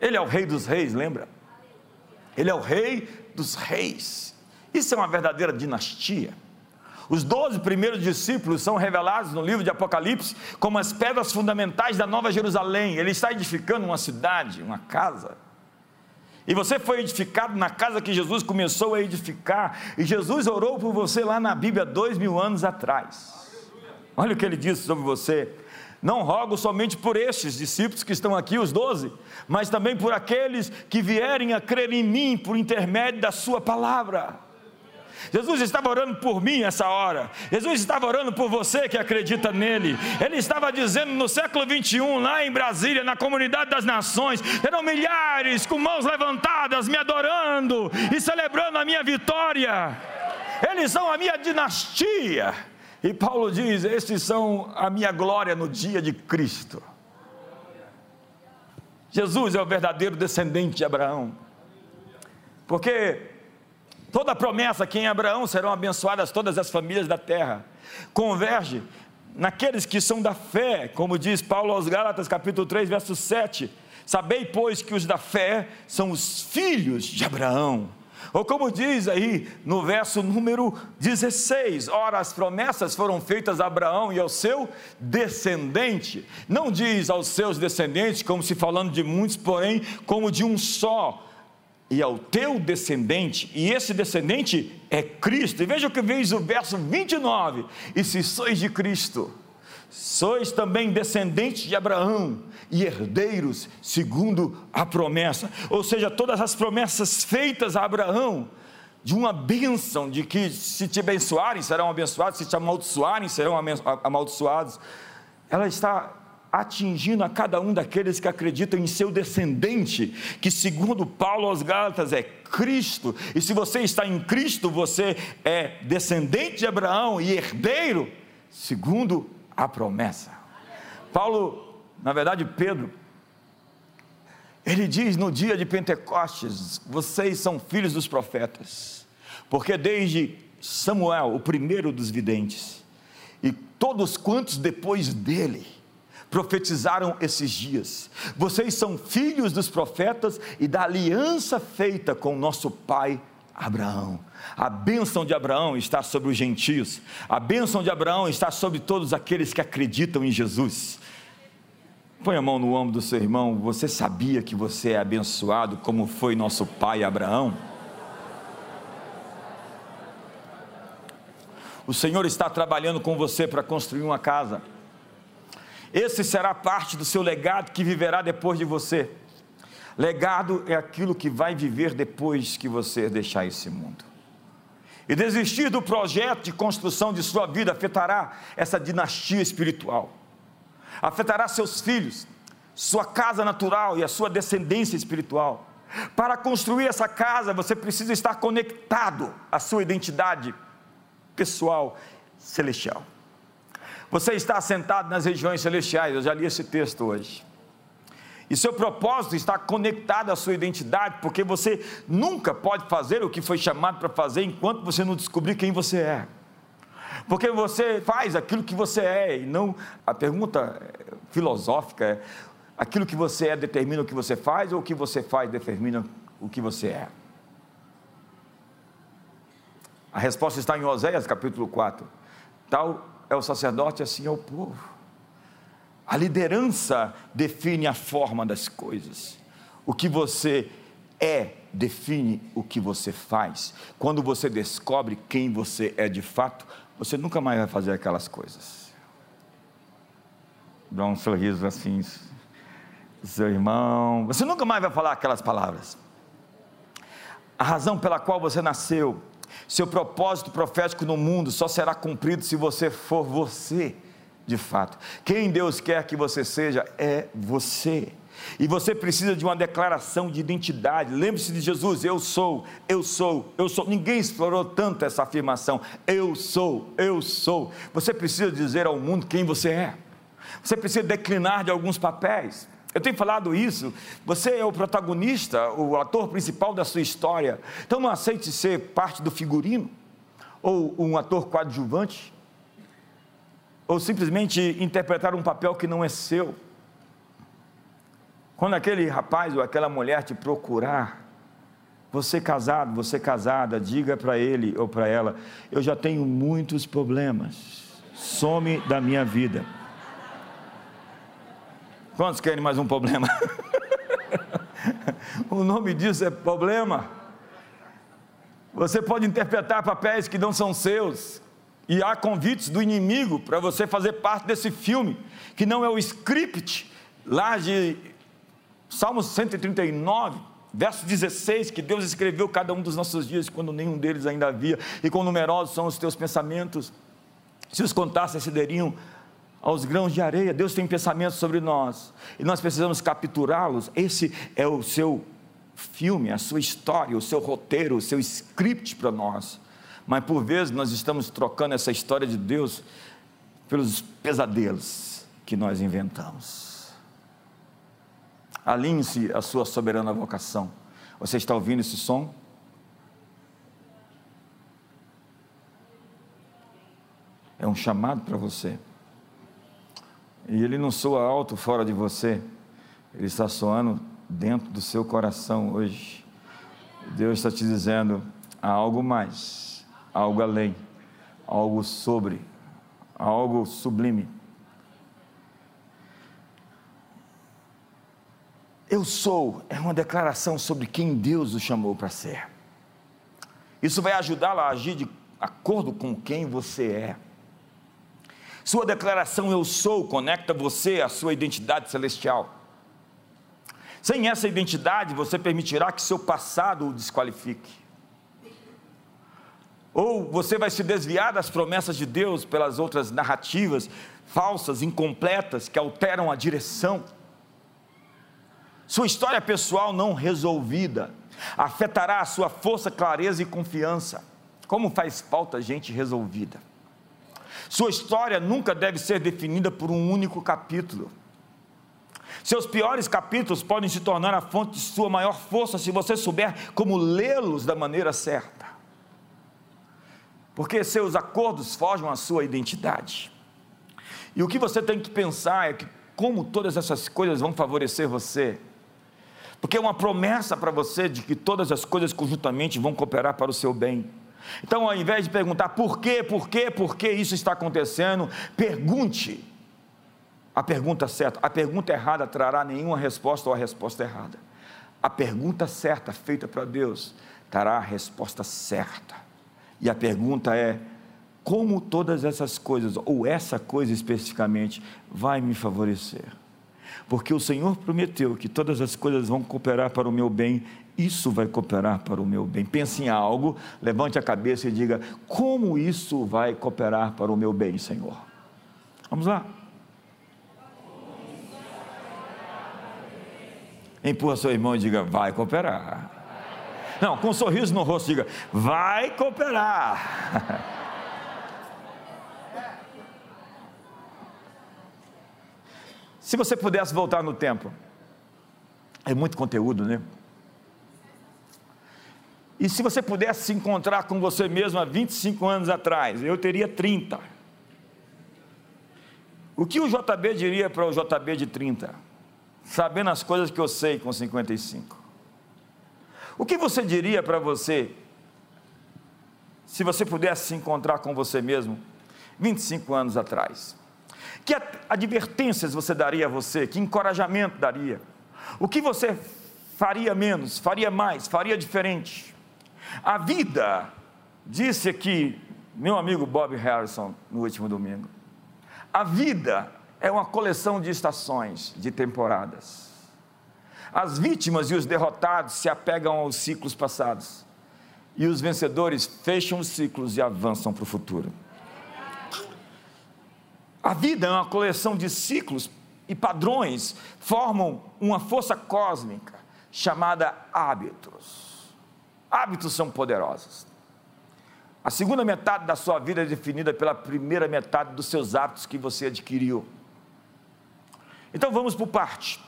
Ele é o rei dos reis, lembra? Ele é o rei dos reis. Isso é uma verdadeira dinastia. Os doze primeiros discípulos são revelados no livro de Apocalipse como as pedras fundamentais da Nova Jerusalém. Ele está edificando uma cidade, uma casa. E você foi edificado na casa que Jesus começou a edificar. E Jesus orou por você lá na Bíblia dois mil anos atrás. Olha o que ele disse sobre você. Não rogo somente por estes discípulos que estão aqui, os doze, mas também por aqueles que vierem a crer em mim por intermédio da Sua palavra. Jesus estava orando por mim essa hora. Jesus estava orando por você que acredita nele. Ele estava dizendo no século 21, lá em Brasília, na comunidade das nações, eram milhares com mãos levantadas, me adorando e celebrando a minha vitória. Eles são a minha dinastia. E Paulo diz: Estes são a minha glória no dia de Cristo. Jesus é o verdadeiro descendente de Abraão. Porque toda promessa que em Abraão serão abençoadas todas as famílias da terra, converge naqueles que são da fé, como diz Paulo aos Gálatas, capítulo 3, verso 7. Sabei, pois, que os da fé são os filhos de Abraão. Ou como diz aí no verso número 16: ora, as promessas foram feitas a Abraão e ao seu descendente. Não diz aos seus descendentes, como se falando de muitos, porém, como de um só. E ao teu descendente, e esse descendente é Cristo. E veja o que diz o verso 29: E se sois de Cristo, sois também descendentes de Abraão e herdeiros segundo a promessa. Ou seja, todas as promessas feitas a Abraão, de uma bênção, de que se te abençoarem serão abençoados, se te amaldiçoarem serão amaldiçoados, ela está atingindo a cada um daqueles que acreditam em seu descendente, que segundo Paulo aos Gálatas é Cristo, e se você está em Cristo, você é descendente de Abraão e herdeiro, segundo a promessa. Paulo, na verdade, Pedro, ele diz no dia de Pentecostes: vocês são filhos dos profetas, porque desde Samuel, o primeiro dos videntes, e todos quantos depois dele, profetizaram esses dias. Vocês são filhos dos profetas e da aliança feita com nosso pai Abraão. A bênção de Abraão está sobre os gentios, a bênção de Abraão está sobre todos aqueles que acreditam em Jesus. Põe a mão no ombro do seu irmão, você sabia que você é abençoado como foi nosso pai Abraão? O Senhor está trabalhando com você para construir uma casa. Esse será parte do seu legado que viverá depois de você. Legado é aquilo que vai viver depois que você deixar esse mundo. E desistir do projeto de construção de sua vida afetará essa dinastia espiritual, afetará seus filhos, sua casa natural e a sua descendência espiritual. Para construir essa casa, você precisa estar conectado à sua identidade pessoal celestial. Você está assentado nas regiões celestiais, eu já li esse texto hoje. E seu propósito está conectado à sua identidade, porque você nunca pode fazer o que foi chamado para fazer enquanto você não descobrir quem você é. Porque você faz aquilo que você é, e não. A pergunta filosófica é: aquilo que você é determina o que você faz, ou o que você faz determina o que você é? A resposta está em Oséias capítulo 4. Tal é o sacerdote, assim é o povo. A liderança define a forma das coisas. O que você é define o que você faz. Quando você descobre quem você é de fato, você nunca mais vai fazer aquelas coisas. Dá um sorriso assim, seu irmão. Você nunca mais vai falar aquelas palavras. A razão pela qual você nasceu, seu propósito profético no mundo só será cumprido se você for você de fato. Quem Deus quer que você seja é você. E você precisa de uma declaração de identidade. Lembre-se de Jesus: eu sou, eu sou, eu sou. Ninguém explorou tanto essa afirmação: eu sou, eu sou. Você precisa dizer ao mundo quem você é. Você precisa declinar de alguns papéis. Eu tenho falado isso. Você é o protagonista, o ator principal da sua história. Então não aceite ser parte do figurino ou um ator coadjuvante ou simplesmente interpretar um papel que não é seu. Quando aquele rapaz ou aquela mulher te procurar, você casado, você casada, diga para ele ou para ela: Eu já tenho muitos problemas, some da minha vida. Quantos querem mais um problema? [LAUGHS] o nome disso é problema. Você pode interpretar papéis que não são seus, E há convites do inimigo para você fazer parte desse filme, que não é o script lá de Salmos 139, verso 16, que Deus escreveu cada um dos nossos dias, quando nenhum deles ainda havia, e quão numerosos são os teus pensamentos, se os contassem, excederiam aos grãos de areia. Deus tem pensamentos sobre nós, e nós precisamos capturá-los. Esse é o seu filme, a sua história, o seu roteiro, o seu script para nós. Mas por vezes nós estamos trocando essa história de Deus pelos pesadelos que nós inventamos. Alinhe-se a sua soberana vocação. Você está ouvindo esse som? É um chamado para você. E ele não soa alto fora de você, ele está soando dentro do seu coração hoje. Deus está te dizendo: há algo mais algo além, algo sobre, algo sublime. Eu sou é uma declaração sobre quem Deus o chamou para ser. Isso vai ajudá-la a agir de acordo com quem você é. Sua declaração eu sou conecta você à sua identidade celestial. Sem essa identidade, você permitirá que seu passado o desqualifique. Ou você vai se desviar das promessas de Deus pelas outras narrativas falsas, incompletas, que alteram a direção. Sua história pessoal não resolvida afetará a sua força, clareza e confiança. Como faz falta gente resolvida. Sua história nunca deve ser definida por um único capítulo. Seus piores capítulos podem se tornar a fonte de sua maior força se você souber como lê-los da maneira certa porque seus acordos forjam a sua identidade. E o que você tem que pensar é que como todas essas coisas vão favorecer você. Porque é uma promessa para você de que todas as coisas conjuntamente vão cooperar para o seu bem. Então, ao invés de perguntar por quê, por quê, por que isso está acontecendo, pergunte a pergunta certa. A pergunta errada trará nenhuma resposta ou a resposta errada. A pergunta certa feita para Deus trará a resposta certa. E a pergunta é: como todas essas coisas, ou essa coisa especificamente, vai me favorecer? Porque o Senhor prometeu que todas as coisas vão cooperar para o meu bem, isso vai cooperar para o meu bem. Pense em algo, levante a cabeça e diga: como isso vai cooperar para o meu bem, Senhor? Vamos lá. Empurra seu irmão e diga: vai cooperar. Não, com um sorriso no rosto, diga: vai cooperar. [LAUGHS] Se você pudesse voltar no tempo, é muito conteúdo, né? E se você pudesse se encontrar com você mesmo há 25 anos atrás, eu teria 30. O que o JB diria para o JB de 30? Sabendo as coisas que eu sei com 55. O que você diria para você se você pudesse se encontrar com você mesmo 25 anos atrás? Que advertências você daria a você? Que encorajamento daria? O que você faria menos, faria mais, faria diferente? A vida, disse aqui meu amigo Bob Harrison no último domingo, a vida é uma coleção de estações, de temporadas. As vítimas e os derrotados se apegam aos ciclos passados. E os vencedores fecham os ciclos e avançam para o futuro. A vida é uma coleção de ciclos e padrões, formam uma força cósmica chamada hábitos. Hábitos são poderosos. A segunda metade da sua vida é definida pela primeira metade dos seus hábitos que você adquiriu. Então vamos por parte.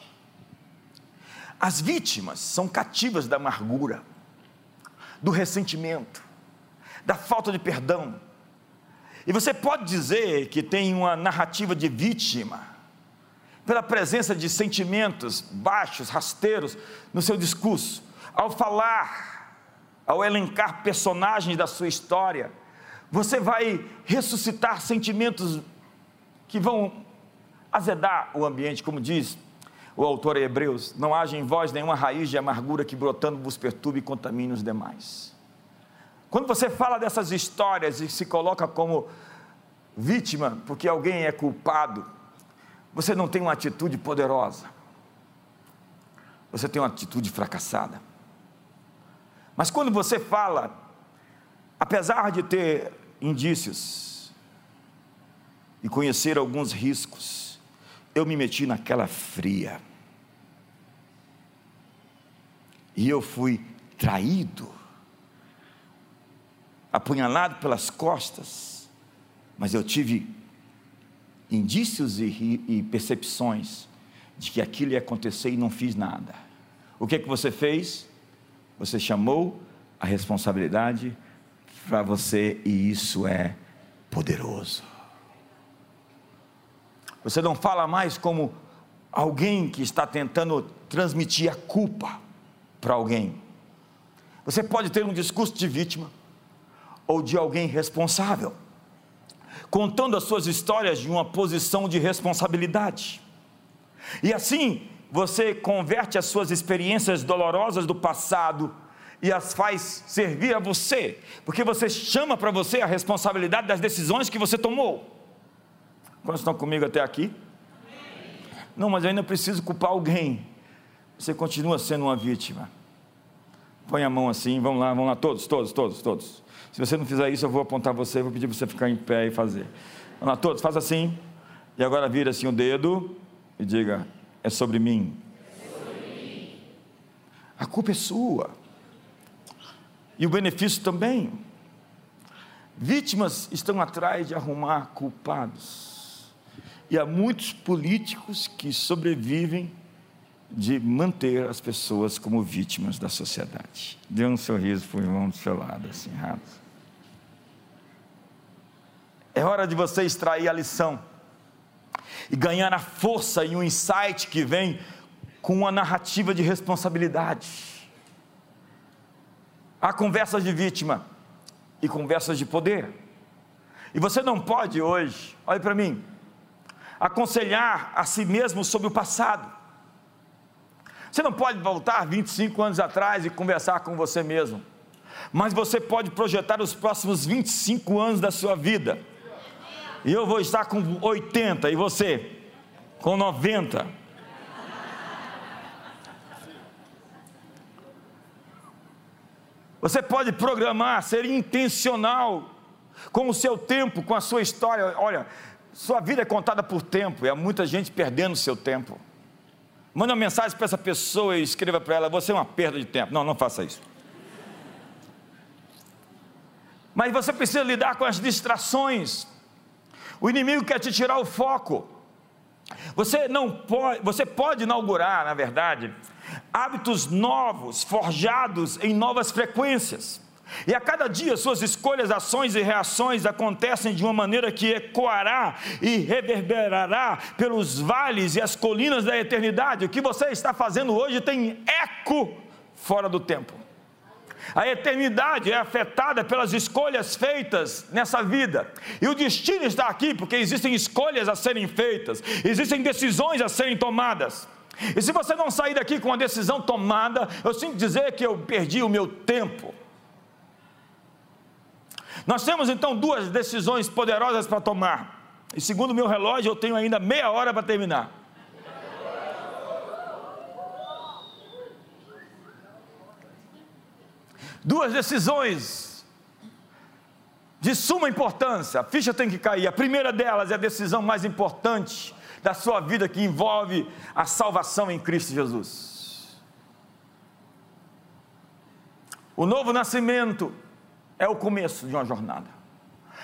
As vítimas são cativas da amargura, do ressentimento, da falta de perdão. E você pode dizer que tem uma narrativa de vítima, pela presença de sentimentos baixos, rasteiros no seu discurso, ao falar, ao elencar personagens da sua história, você vai ressuscitar sentimentos que vão azedar o ambiente, como diz o autor Hebreus, não haja em vós nenhuma raiz de amargura que brotando vos perturbe e contamine os demais. Quando você fala dessas histórias e se coloca como vítima porque alguém é culpado, você não tem uma atitude poderosa, você tem uma atitude fracassada. Mas quando você fala, apesar de ter indícios e conhecer alguns riscos, eu me meti naquela fria. E eu fui traído, apunhalado pelas costas, mas eu tive indícios e, e, percepções de que aquilo ia acontecer e não fiz nada. O que é que você fez? Você chamou a responsabilidade para você e isso é poderoso. Você não fala mais como alguém que está tentando transmitir a culpa para alguém. Você pode ter um discurso de vítima ou de alguém responsável, contando as suas histórias de uma posição de responsabilidade. E assim, você converte as suas experiências dolorosas do passado e as faz servir a você, porque você chama para você a responsabilidade das decisões que você tomou. Quantos estão comigo até aqui? Não, mas eu ainda preciso culpar alguém. Você continua sendo uma vítima. Põe a mão assim, vamos lá, vamos lá, todos, todos, todos, todos. Se você não fizer isso, eu vou apontar você, vou pedir para você ficar em pé e fazer. Vamos lá, todos, faz assim. E agora vira assim o dedo e diga: é sobre mim. A culpa é sua. E o benefício também. Vítimas estão atrás de arrumar culpados. E há muitos políticos que sobrevivem de manter as pessoas como vítimas da sociedade. Dê um sorriso para o irmão do seu lado, assim, raso. É hora de você extrair a lição e ganhar a força e o insight que vem com uma narrativa de responsabilidade. Há conversas de vítima e conversas de poder. E você não pode hoje, olhe para mim, aconselhar a si mesmo sobre o passado. Você não pode voltar 25 anos atrás e conversar com você mesmo. Mas você pode projetar os próximos 25 anos da sua vida e eu vou estar com 80 e você com 90. Você pode programar, ser intencional com o seu tempo, com a sua história. Olha, sua vida é contada por tempo e há muita gente perdendo seu tempo. Manda uma mensagem para essa pessoa e escreva para ela: Você é uma perda de tempo. Não, não faça isso. Mas você precisa lidar com as distrações. O inimigo quer te tirar o foco. Você não pode, você pode inaugurar, na verdade, hábitos novos, forjados em novas frequências. E a cada dia suas escolhas, ações e reações acontecem de uma maneira que ecoará e reverberará pelos vales e as colinas da eternidade. O que você está fazendo hoje tem eco fora do tempo. A eternidade é afetada pelas escolhas feitas nessa vida. E o destino está aqui porque existem escolhas a serem feitas, existem decisões a serem tomadas. E se você não sair daqui com uma decisão tomada, eu sinto dizer que eu perdi o meu tempo. Nós temos então duas decisões poderosas para tomar. E segundo o meu relógio, eu tenho ainda meia hora para terminar. Duas decisões de suma importância, a ficha tem que cair. A primeira delas é a decisão mais importante da sua vida que envolve a salvação em Cristo Jesus. O novo nascimento é o começo de uma jornada.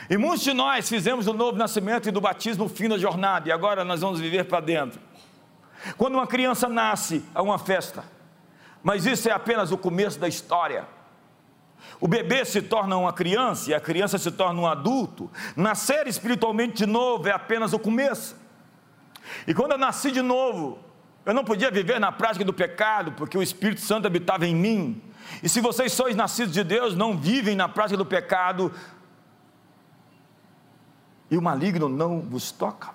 E muitos de nós fizemos o novo nascimento e do batismo o fim da jornada, e agora nós vamos viver para dentro. Quando uma criança nasce, há uma festa, mas isso é apenas o começo da história. O bebê se torna uma criança e a criança se torna um adulto. Nascer espiritualmente de novo é apenas o começo. E quando eu nasci de novo, eu não podia viver na prática do pecado, porque o Espírito Santo habitava em mim. E se vocês sois nascidos de Deus, não vivem na prática do pecado, e o maligno não vos toca.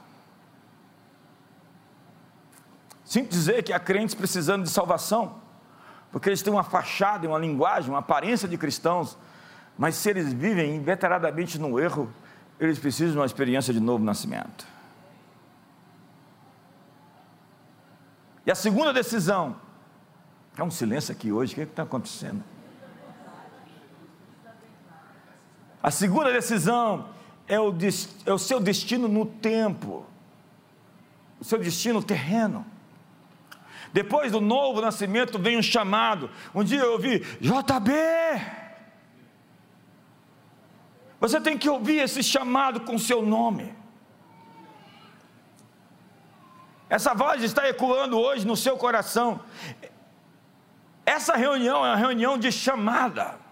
Sinto dizer que há crentes precisando de salvação porque eles têm uma fachada, uma linguagem, uma aparência de cristãos, Mas se eles vivem inveteradamente no erro, eles precisam de uma experiência de novo nascimento. E a segunda decisão, é um silêncio aqui hoje, o que é está acontecendo? A segunda decisão é o, é o seu destino no tempo, o seu destino terreno. Depois do novo nascimento vem um chamado. Um dia eu ouvi, JB. Você tem que ouvir esse chamado com seu nome. Essa voz está ecoando hoje no seu coração. Essa reunião é uma reunião de chamada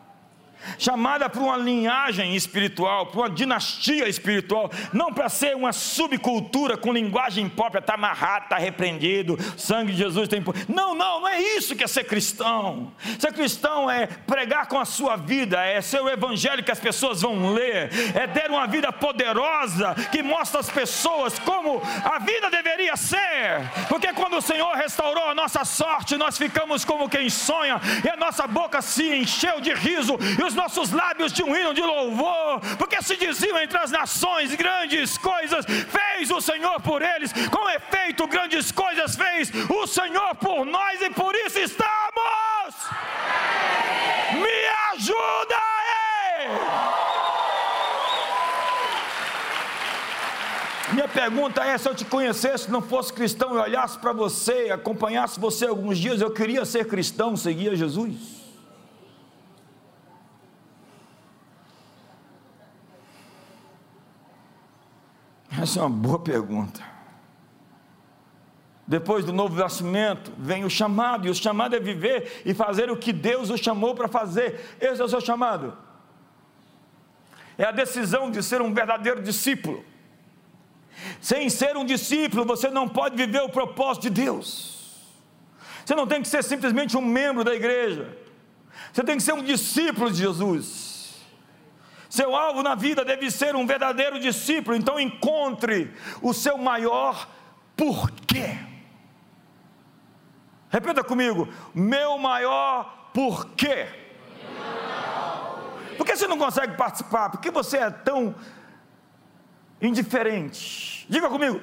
chamada para uma linhagem espiritual, para uma dinastia espiritual, não para ser uma subcultura com linguagem própria, está amarrado, está repreendido, sangue de Jesus tem. Não, não, não é isso que é ser cristão. Ser cristão é pregar com a sua vida, é ser o evangelho que as pessoas vão ler, é ter uma vida poderosa que mostra às pessoas como a vida deveria ser, porque quando o Senhor restaurou a nossa sorte, nós ficamos como quem sonha, e a nossa boca se encheu de riso, e os os nossos lábios de um hino de louvor, porque se diziam entre as nações grandes coisas, fez o Senhor por eles, com efeito, grandes coisas fez o Senhor por nós e por isso estamos. Me ajuda aí! Minha pergunta é: se eu te conhecesse, não fosse cristão e olhasse para você, acompanhasse você alguns dias, eu queria ser cristão, seguia Jesus? Essa é uma boa pergunta. Depois do novo nascimento, vem o chamado, e o chamado é viver e fazer o que Deus o chamou para fazer. Esse é o seu chamado. É a decisão de ser um verdadeiro discípulo. Sem ser um discípulo, você não pode viver o propósito de Deus. Você não tem que ser simplesmente um membro da igreja. Você tem que ser um discípulo de Jesus. Seu alvo na vida deve ser um verdadeiro discípulo, então encontre o seu maior porquê. Repita comigo: meu maior porquê. Por que você não consegue participar? Por que você é tão indiferente? Diga comigo.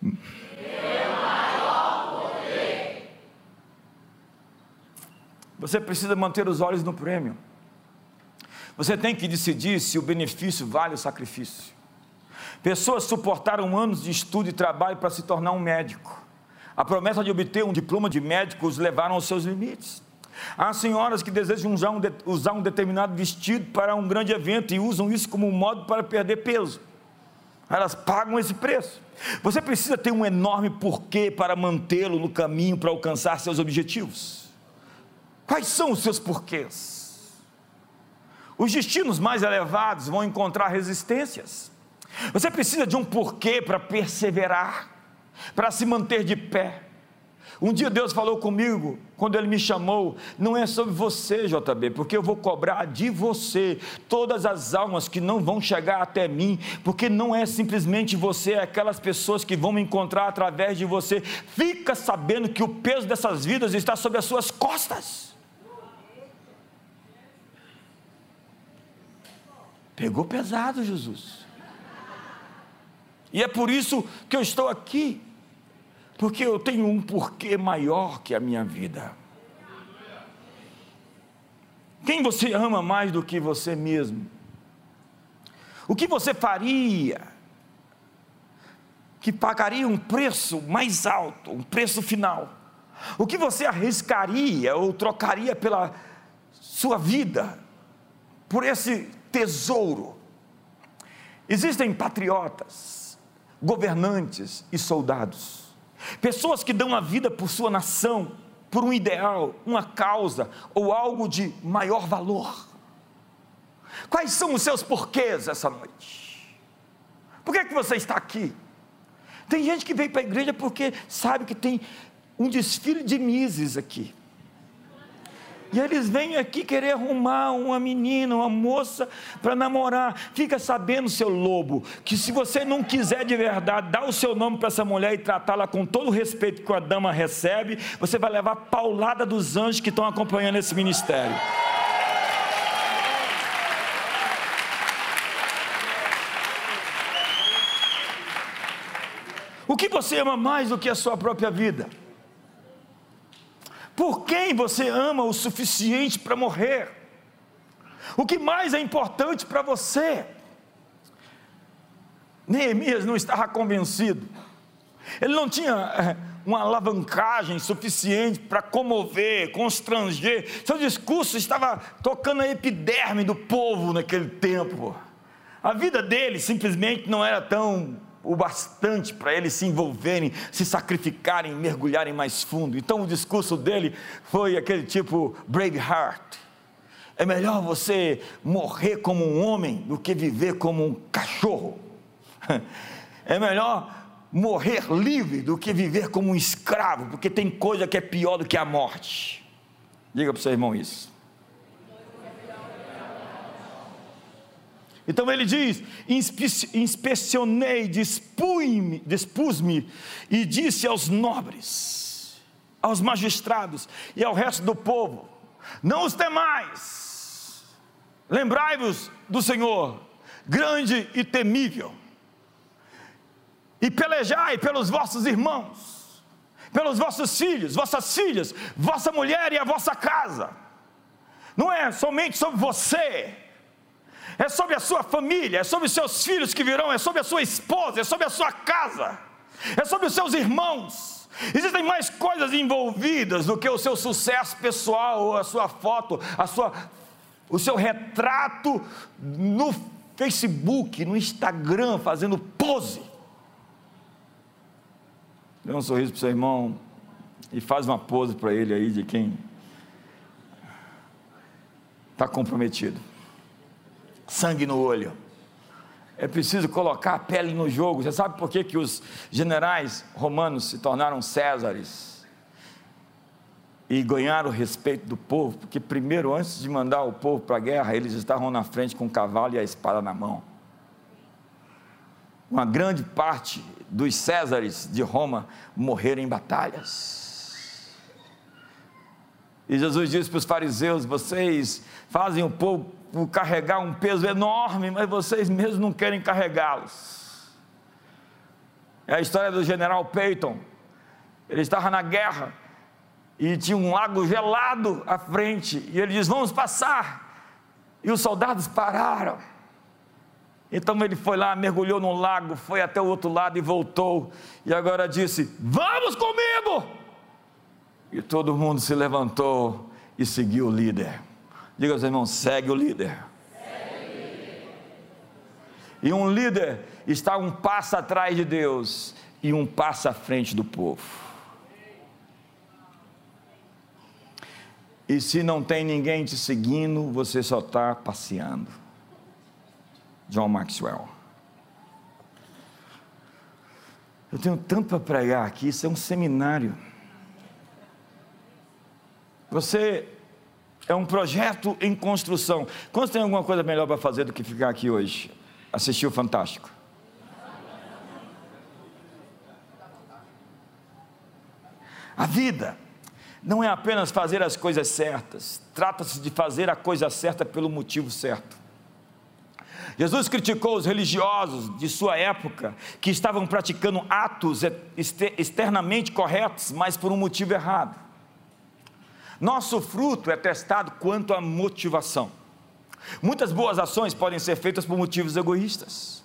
Meu maior porquê. Você precisa manter os olhos no prêmio. Você tem que decidir se o benefício vale o sacrifício. Pessoas suportaram anos de estudo e trabalho para se tornar um médico. A promessa de obter um diploma de médico os levaram aos seus limites. Há senhoras que desejam usar um, de, usar um determinado vestido para um grande evento e usam isso como um modo para perder peso. Elas pagam esse preço. Você precisa ter um enorme porquê para mantê-lo no caminho para alcançar seus objetivos. Quais são os seus porquês? Os destinos mais elevados vão encontrar resistências. Você precisa de um porquê para perseverar, para se manter de pé. Um dia Deus falou comigo, quando Ele me chamou, não é sobre você, JB, porque eu vou cobrar de você todas as almas que não vão chegar até mim, porque não é simplesmente você, é aquelas pessoas que vão me encontrar através de você. Fica sabendo que o peso dessas vidas está sobre as suas costas. Pegou pesado, Jesus. E é por isso que eu estou aqui, porque eu tenho um porquê maior que a minha vida. Quem você ama mais do que você mesmo? O que você faria que pagaria um preço mais alto, um preço final? O que você arriscaria ou trocaria pela sua vida, por esse tesouro. Existem patriotas, governantes e soldados, pessoas que dão a vida por sua nação, por um ideal, uma causa ou algo de maior valor. Quais são os seus porquês essa noite? Por que, é que você está aqui? Tem gente que veio para a igreja porque sabe que tem um desfile de mises aqui. E eles vêm aqui querer arrumar uma menina, uma moça para namorar. Fica sabendo, seu lobo, que se você não quiser de verdade dar o seu nome para essa mulher e tratá-la com todo o respeito que a dama recebe, você vai levar paulada dos anjos que estão acompanhando esse ministério. O que você ama mais do que a sua própria vida? Por quem você ama o suficiente para morrer? O que mais é importante para você? Neemias não estava convencido, ele não tinha eh, uma alavancagem suficiente para comover, constranger, seu discurso estava tocando a epiderme do povo naquele tempo. A vida dele simplesmente não era tão o bastante para eles se envolverem, se sacrificarem, mergulharem mais fundo. Então o discurso dele foi aquele tipo Braveheart. É melhor você morrer como um homem do que viver como um cachorro. [LAUGHS] É melhor morrer livre do que viver como um escravo, porque tem coisa que é pior do que a morte. Diga para o seu irmão isso. Então ele diz: inspecionei, dispus-me dispus e disse aos nobres, aos magistrados e ao resto do povo: Não os temais, lembrai-vos do Senhor, grande e temível, e pelejai pelos vossos irmãos, pelos vossos filhos, vossas filhas, vossa mulher e a vossa casa. Não é somente sobre você, é sobre a sua família, é sobre os seus filhos que virão, é sobre a sua esposa, é sobre a sua casa, é sobre os seus irmãos. Existem mais coisas envolvidas do que o seu sucesso pessoal, ou a sua foto, a sua, o seu retrato no Facebook, no Instagram, fazendo pose. Dê um sorriso para o seu irmão e faz uma pose para ele aí de quem está comprometido. Sangue no olho. É preciso colocar a pele no jogo. Você sabe por que, que os generais romanos se tornaram Césares? E ganharam o respeito do povo? Porque, primeiro, antes de mandar o povo para a guerra, eles estavam na frente com o cavalo e a espada na mão uma grande parte dos Césares de Roma morreram em batalhas. E Jesus disse para os fariseus: vocês fazem o povo carregar um peso enorme, mas vocês mesmos não querem carregá-los. É a história do general Peyton. Ele estava na guerra e tinha um lago gelado à frente, e ele diz: Vamos passar. E os soldados pararam. Então ele foi lá, mergulhou no lago, foi até o outro lado e voltou. E agora disse: Vamos comigo! E todo mundo se levantou e seguiu o líder. Diga aos irmãos: segue o líder. E um líder está um passo atrás de Deus e um passo à frente do povo. E se não tem ninguém te seguindo, você só está passeando. John Maxwell. Eu tenho tanto para pregar aqui, isso é um seminário. Você é um projeto em construção. Quantos tem alguma coisa melhor para fazer do que ficar aqui hoje? Assistir o Fantástico. A vida não é apenas fazer as coisas certas, trata-se de fazer a coisa certa pelo motivo certo. Jesus criticou os religiosos de sua época que estavam praticando atos externamente corretos, mas por um motivo errado. Nosso fruto é testado quanto à motivação. Muitas boas ações podem ser feitas por motivos egoístas.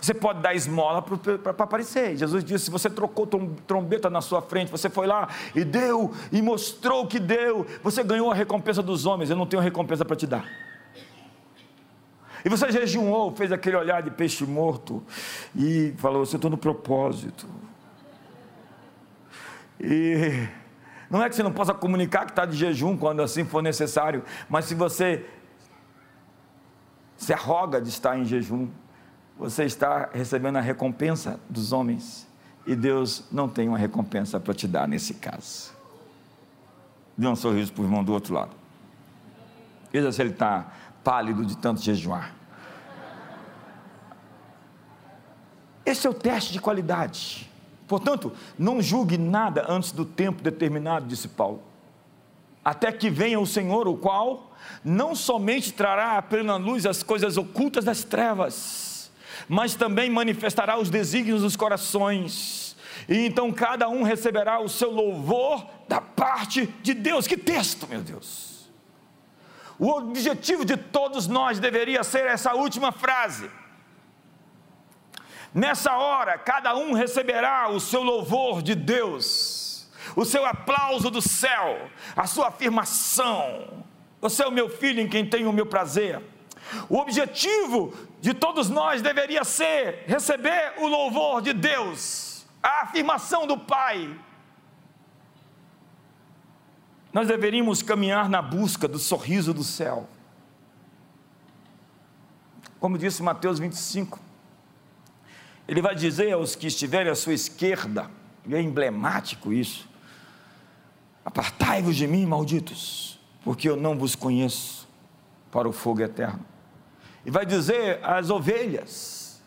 Você pode dar esmola para aparecer. Jesus disse: se você trocou trombeta na sua frente, você foi lá e deu e mostrou que deu, você ganhou a recompensa dos homens. Eu não tenho recompensa para te dar. E você jejuou, fez aquele olhar de peixe morto e falou: Eu estou no propósito. E não é que você não possa comunicar que está de jejum quando assim for necessário, mas se você se arroga de estar em jejum, você está recebendo a recompensa dos homens e Deus não tem uma recompensa para te dar nesse caso. Dê um sorriso para o irmão do outro lado. Veja se ele está pálido de tanto jejuar. Esse é o teste de qualidade. Portanto, não julgue nada antes do tempo determinado, disse Paulo. Até que venha o Senhor, o qual não somente trará à plena luz as coisas ocultas das trevas, mas também manifestará os desígnios dos corações. E então cada um receberá o seu louvor da parte de Deus. Que texto, meu Deus! O objetivo de todos nós deveria ser essa última frase. Nessa hora, cada um receberá o seu louvor de Deus, o seu aplauso do céu, a sua afirmação. Você é o meu filho em quem tenho o meu prazer. O objetivo de todos nós deveria ser receber o louvor de Deus, a afirmação do Pai. Nós deveríamos caminhar na busca do sorriso do céu. Como disse Mateus 25, ele vai dizer aos que estiverem à sua esquerda, e é emblemático isso: Apartai-vos de mim, malditos, porque eu não vos conheço para o fogo eterno. E vai dizer às ovelhas: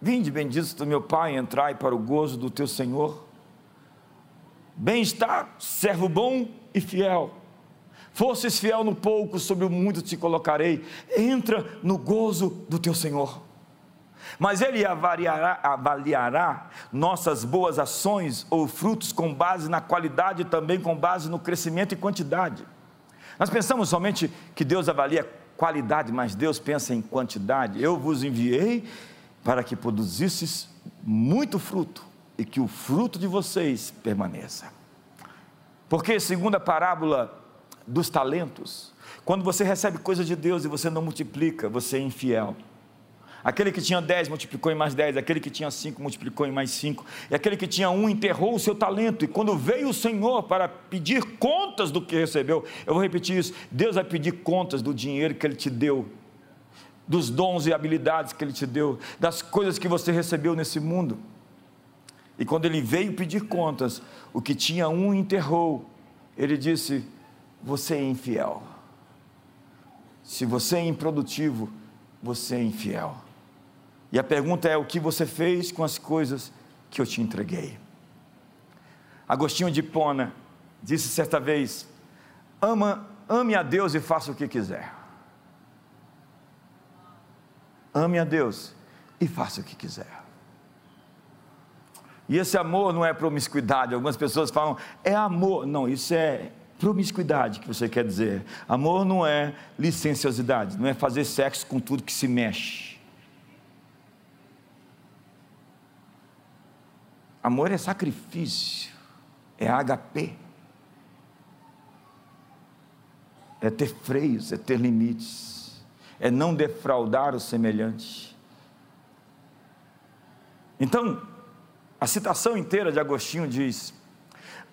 Vinde, benditos do meu Pai, entrai para o gozo do teu Senhor. Bem está, servo bom e fiel. Fosses fiel no pouco, sobre o muito te colocarei. Entra no gozo do teu Senhor mas Ele avaliará, avaliará nossas boas ações ou frutos com base na qualidade e também com base no crescimento e quantidade. Nós pensamos somente que Deus avalia qualidade, mas Deus pensa em quantidade. Eu vos enviei para que produzisses muito fruto e que o fruto de vocês permaneça. Porque, segundo a parábola dos talentos, quando você recebe coisas de Deus e você não multiplica, você é infiel. Aquele que tinha dez multiplicou em mais dez, aquele que tinha cinco multiplicou em mais cinco, e aquele que tinha um enterrou o seu talento. E quando veio o Senhor para pedir contas do que recebeu, eu vou repetir isso: Deus vai pedir contas do dinheiro que Ele te deu, dos dons e habilidades que Ele te deu, das coisas que você recebeu nesse mundo. E quando Ele veio pedir contas, o que tinha um enterrou, Ele disse: Você é infiel. Se você é improdutivo, você é infiel. E a pergunta é: o que você fez com as coisas que eu te entreguei? Agostinho de Pona disse certa vez: ama, ame a Deus e faça o que quiser. Ame a Deus e faça o que quiser. E esse amor não é promiscuidade. Algumas pessoas falam, é amor. Não, isso é promiscuidade que você quer dizer. Amor não é licenciosidade, não é fazer sexo com tudo que se mexe. Amor é sacrifício, é HP, é ter freios, é ter limites, é não defraudar o semelhante. Então, a citação inteira de Agostinho diz: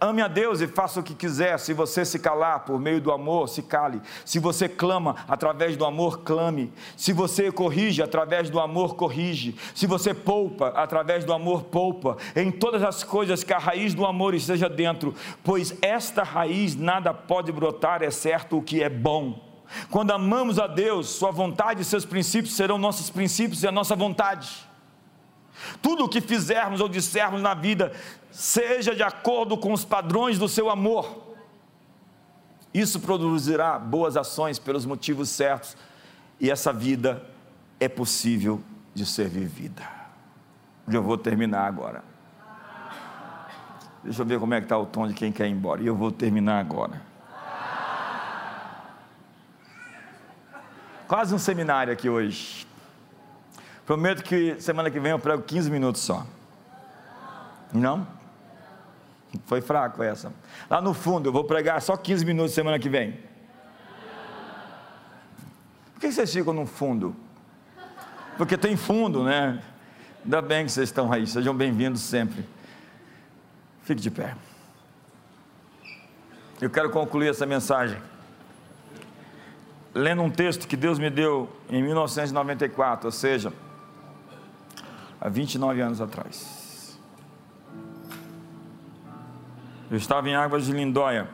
Ame a Deus e faça o que quiser. Se você se calar por meio do amor, se cale. Se você clama através do amor, clame. Se você corrige através do amor, corrige. Se você poupa através do amor, poupa. Em todas as coisas que a raiz do amor esteja dentro, pois esta raiz nada pode brotar, é certo o que é bom. Quando amamos a Deus, Sua vontade e seus princípios serão nossos princípios e a nossa vontade. Tudo o que fizermos ou dissermos na vida, seja de acordo com os padrões do seu amor. Isso produzirá boas ações pelos motivos certos, e essa vida é possível de ser vivida. Eu vou terminar agora. Deixa eu ver como é que está o tom de quem quer ir embora. E eu vou terminar agora. Quase um seminário aqui hoje. Prometo que semana que vem eu prego 15 minutos só. Não? Foi fraco essa. Lá no fundo, eu vou pregar só 15 minutos semana que vem. Por que vocês ficam no fundo? Porque tem fundo, né? Ainda bem que vocês estão aí, sejam bem-vindos sempre. Fique de pé. Eu quero concluir essa mensagem lendo um texto que Deus me deu em 1994, ou seja, há 29 anos atrás. Eu estava em Águas de Lindóia,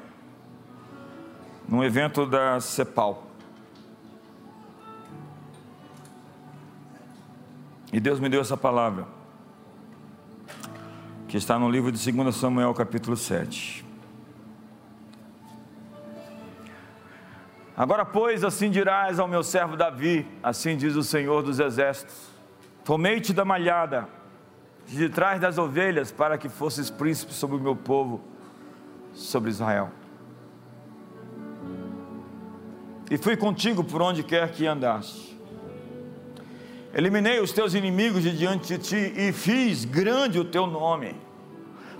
num evento da CEPAL. E Deus me deu essa palavra, que está no livro de 2 Samuel, capítulo 7. Agora, pois, assim dirás ao meu servo Davi, assim diz o Senhor dos Exércitos: Tomei-te da malhada, de trás das ovelhas, para que fosses príncipe sobre o meu povo, sobre Israel. E fui contigo por onde quer que andaste. Eliminei os teus inimigos de diante de ti e fiz grande o teu nome,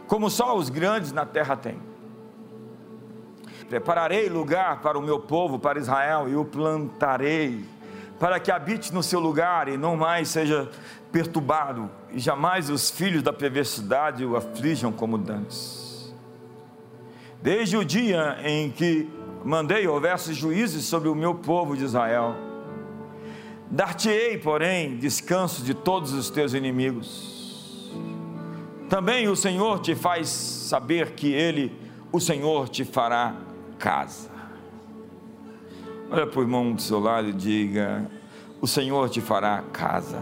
como só os grandes na terra têm. Prepararei lugar para o meu povo, para Israel, e o plantarei, para que habite no seu lugar e não mais seja perturbado, e jamais os filhos da perversidade o aflijam como dantes. Desde o dia em que mandei houvesse juízes sobre o meu povo de Israel, dar-te-ei, porém, descanso de todos os teus inimigos. Também o Senhor te faz saber que Ele, o Senhor, te fará casa. Olha para o irmão do seu lado e diga: O Senhor te fará casa.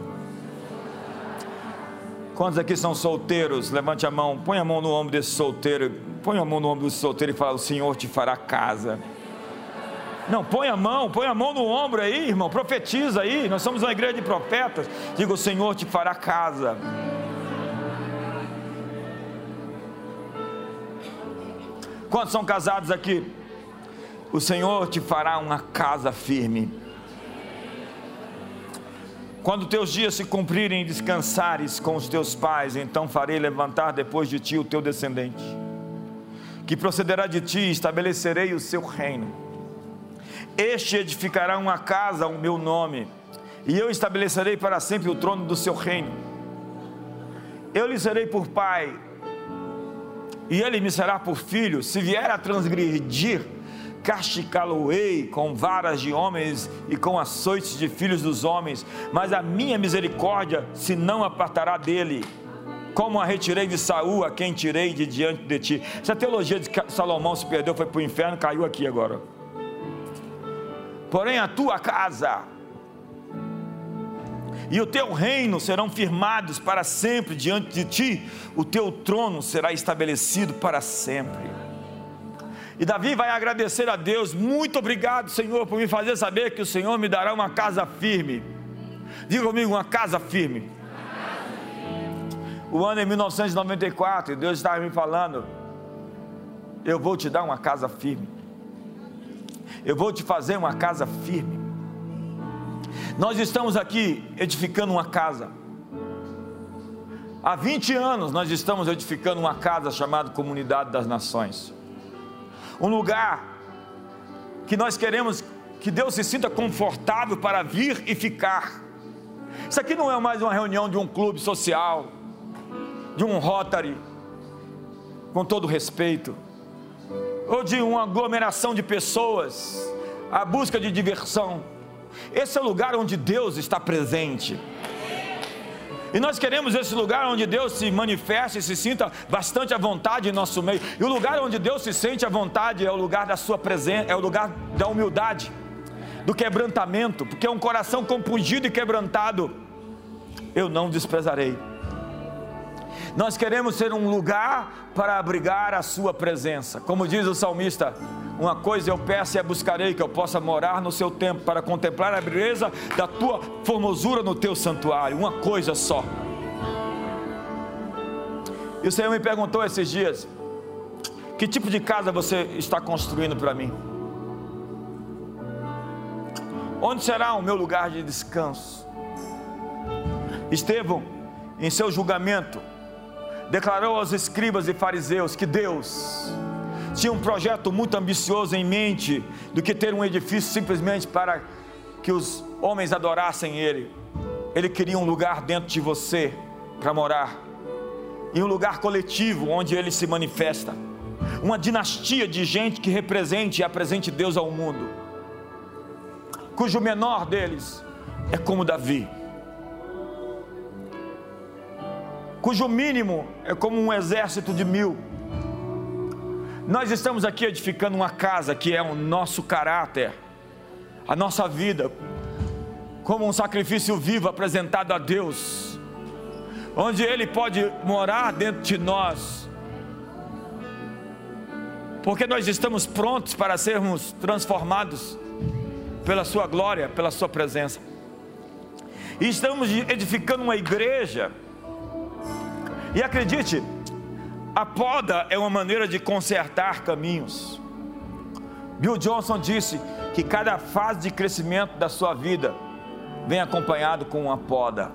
Quantos aqui são solteiros? Levante a mão, põe a mão no ombro desse solteiro, põe a mão no ombro desse solteiro e fala: O Senhor te fará casa. Não, põe a mão, põe a mão no ombro aí, irmão, profetiza aí. Nós somos uma igreja de profetas. Diga: O Senhor te fará casa. Quantos são casados aqui? O Senhor te fará uma casa firme. Quando teus dias se cumprirem e descansares com os teus pais, então farei levantar depois de ti o teu descendente, que procederá de ti, estabelecerei o seu reino. Este edificará uma casa ao meu nome, e eu estabelecerei para sempre o trono do seu reino. Eu lhe serei por pai, e ele me será por filho. Se vier a transgredir, castigá-lo-ei com varas de homens e com açoites de filhos dos homens, mas a minha misericórdia se não apartará dele. Como a retirei de Saul, a quem tirei de diante de ti. Se a teologia de Salomão se perdeu, foi para o inferno, caiu aqui agora. Porém, a tua casa e o teu reino serão firmados para sempre diante de ti, o teu trono será estabelecido para sempre. E Davi vai agradecer a Deus, muito obrigado, Senhor, por me fazer saber que o Senhor me dará uma casa firme. Diga comigo, uma casa firme. O ano é 1994 e Deus estava me falando: Eu vou te dar uma casa firme. Eu vou te fazer uma casa firme. Nós estamos aqui edificando uma casa. Há 20 anos nós estamos edificando uma casa chamada Comunidade das Nações um lugar que nós queremos que Deus se sinta confortável para vir e ficar. Isso aqui não é mais uma reunião de um clube social, de um Rotary, com todo respeito, ou de uma aglomeração de pessoas, a busca de diversão. Esse é o lugar onde Deus está presente. E nós queremos esse lugar onde Deus se manifesta e se sinta bastante à vontade em nosso meio. E o lugar onde Deus se sente à vontade é o lugar da sua presença, é o lugar da humildade, do quebrantamento, porque é um coração compungido e quebrantado. Eu não desprezarei. Nós queremos ser um lugar para abrigar a sua presença. Como diz o salmista, uma coisa eu peço e a buscarei, que eu possa morar no seu templo, para contemplar a beleza da tua formosura no teu santuário. Uma coisa só. E o Senhor me perguntou esses dias: que tipo de casa você está construindo para mim? Onde será o meu lugar de descanso? Estevão, em seu julgamento, declarou aos escribas e fariseus que Deus tinha um projeto muito ambicioso em mente do que ter um edifício simplesmente para que os homens adorassem Ele. Ele queria um lugar dentro de você para morar, e um lugar coletivo onde Ele se manifesta, uma dinastia de gente que represente e apresente Deus ao mundo, cujo menor deles é como Davi, cujo mínimo é como um exército de mil. Nós estamos aqui edificando uma casa que é o nosso caráter, a nossa vida, como um sacrifício vivo apresentado a Deus, onde Ele pode morar dentro de nós, porque nós estamos prontos para sermos transformados pela Sua glória, pela Sua presença, e estamos edificando uma igreja E acredite, a poda é uma maneira de consertar caminhos. Bill Johnson disse que cada fase de crescimento da sua vida vem acompanhado com uma poda.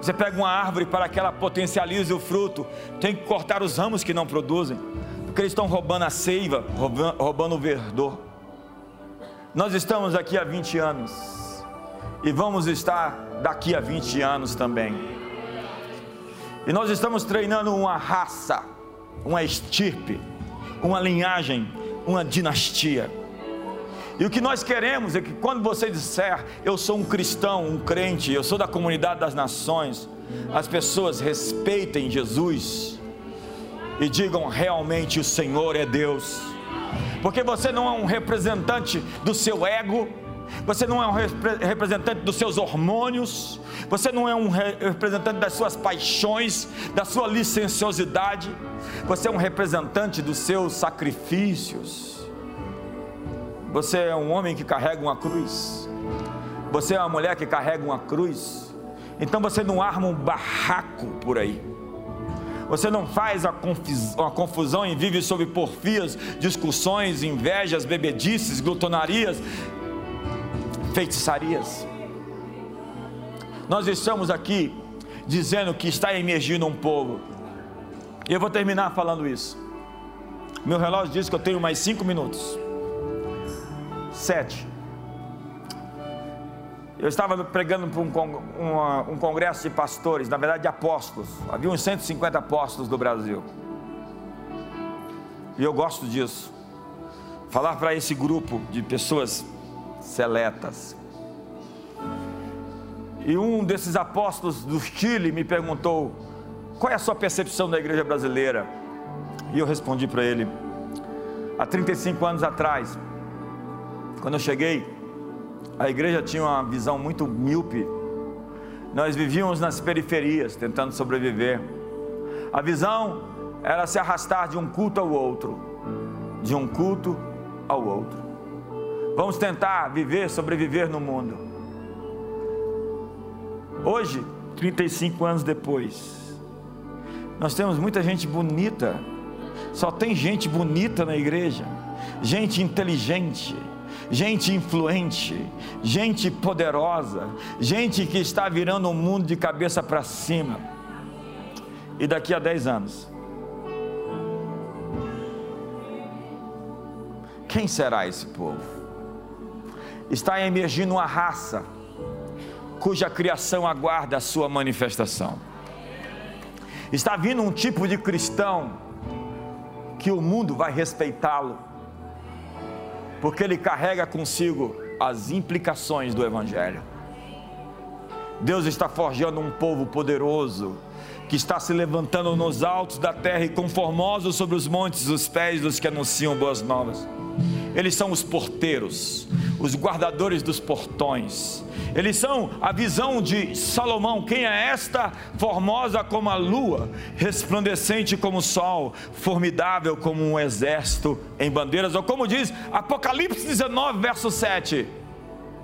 Você pega uma árvore para que ela potencialize o fruto, tem que cortar os ramos que não produzem, porque eles estão roubando a seiva, roubando o verdor. Nós estamos aqui há 20 anos e vamos estar daqui a 20 anos também. E nós estamos treinando uma raça, uma estirpe, uma linhagem, uma dinastia. E o que nós queremos é que quando você disser, eu sou um cristão, um crente, eu sou da comunidade das nações, as pessoas respeitem Jesus e digam realmente: o Senhor é Deus. Porque você não é um representante do seu ego, você não é um representante dos seus hormônios, você não é um representante das suas paixões, da sua licenciosidade, você é um representante dos seus sacrifícios. Você é um homem que carrega uma cruz. Você é uma mulher que carrega uma cruz. Então você não arma um barraco por aí. Você não faz uma confusão e vive sob porfias, discussões, invejas, bebedices, glutonarias, feitiçarias. Nós estamos aqui dizendo que está emergindo um povo. E eu vou terminar falando isso. Meu relógio diz que eu tenho mais cinco minutos. 7. Eu estava pregando para um, um, congresso de pastores, na verdade de apóstolos. Havia uns 150 apóstolos do Brasil. E eu gosto disso. Falar para esse grupo de pessoas seletas. E um desses apóstolos do Chile me perguntou: qual é a sua percepção da igreja brasileira? E eu respondi para ele: há 35 anos atrás, quando eu cheguei, a igreja tinha uma visão muito míope. Nós vivíamos nas periferias, tentando sobreviver. A visão era se arrastar de um culto ao outro, de um culto ao outro. Vamos tentar viver, sobreviver no mundo. Hoje, 35 anos depois, nós temos muita gente bonita. Só tem gente bonita na igreja, gente inteligente, gente influente, gente poderosa, gente que está virando o mundo de cabeça para cima. E daqui a 10 anos, quem será esse povo? Está emergindo uma raça cuja criação aguarda a sua manifestação. Está vindo um tipo de cristão que o mundo vai respeitá-lo porque ele carrega consigo as implicações do Evangelho. Deus está forjando um povo poderoso, que está se levantando nos altos da terra e conformoso sobre os montes os pés dos que anunciam boas novas. Eles são os porteiros, os guardadores dos portões. Eles são a visão de Salomão. Quem é esta? Formosa como a lua, resplandecente como o sol, formidável como um exército em bandeiras. Ou como diz Apocalipse 19, verso 7.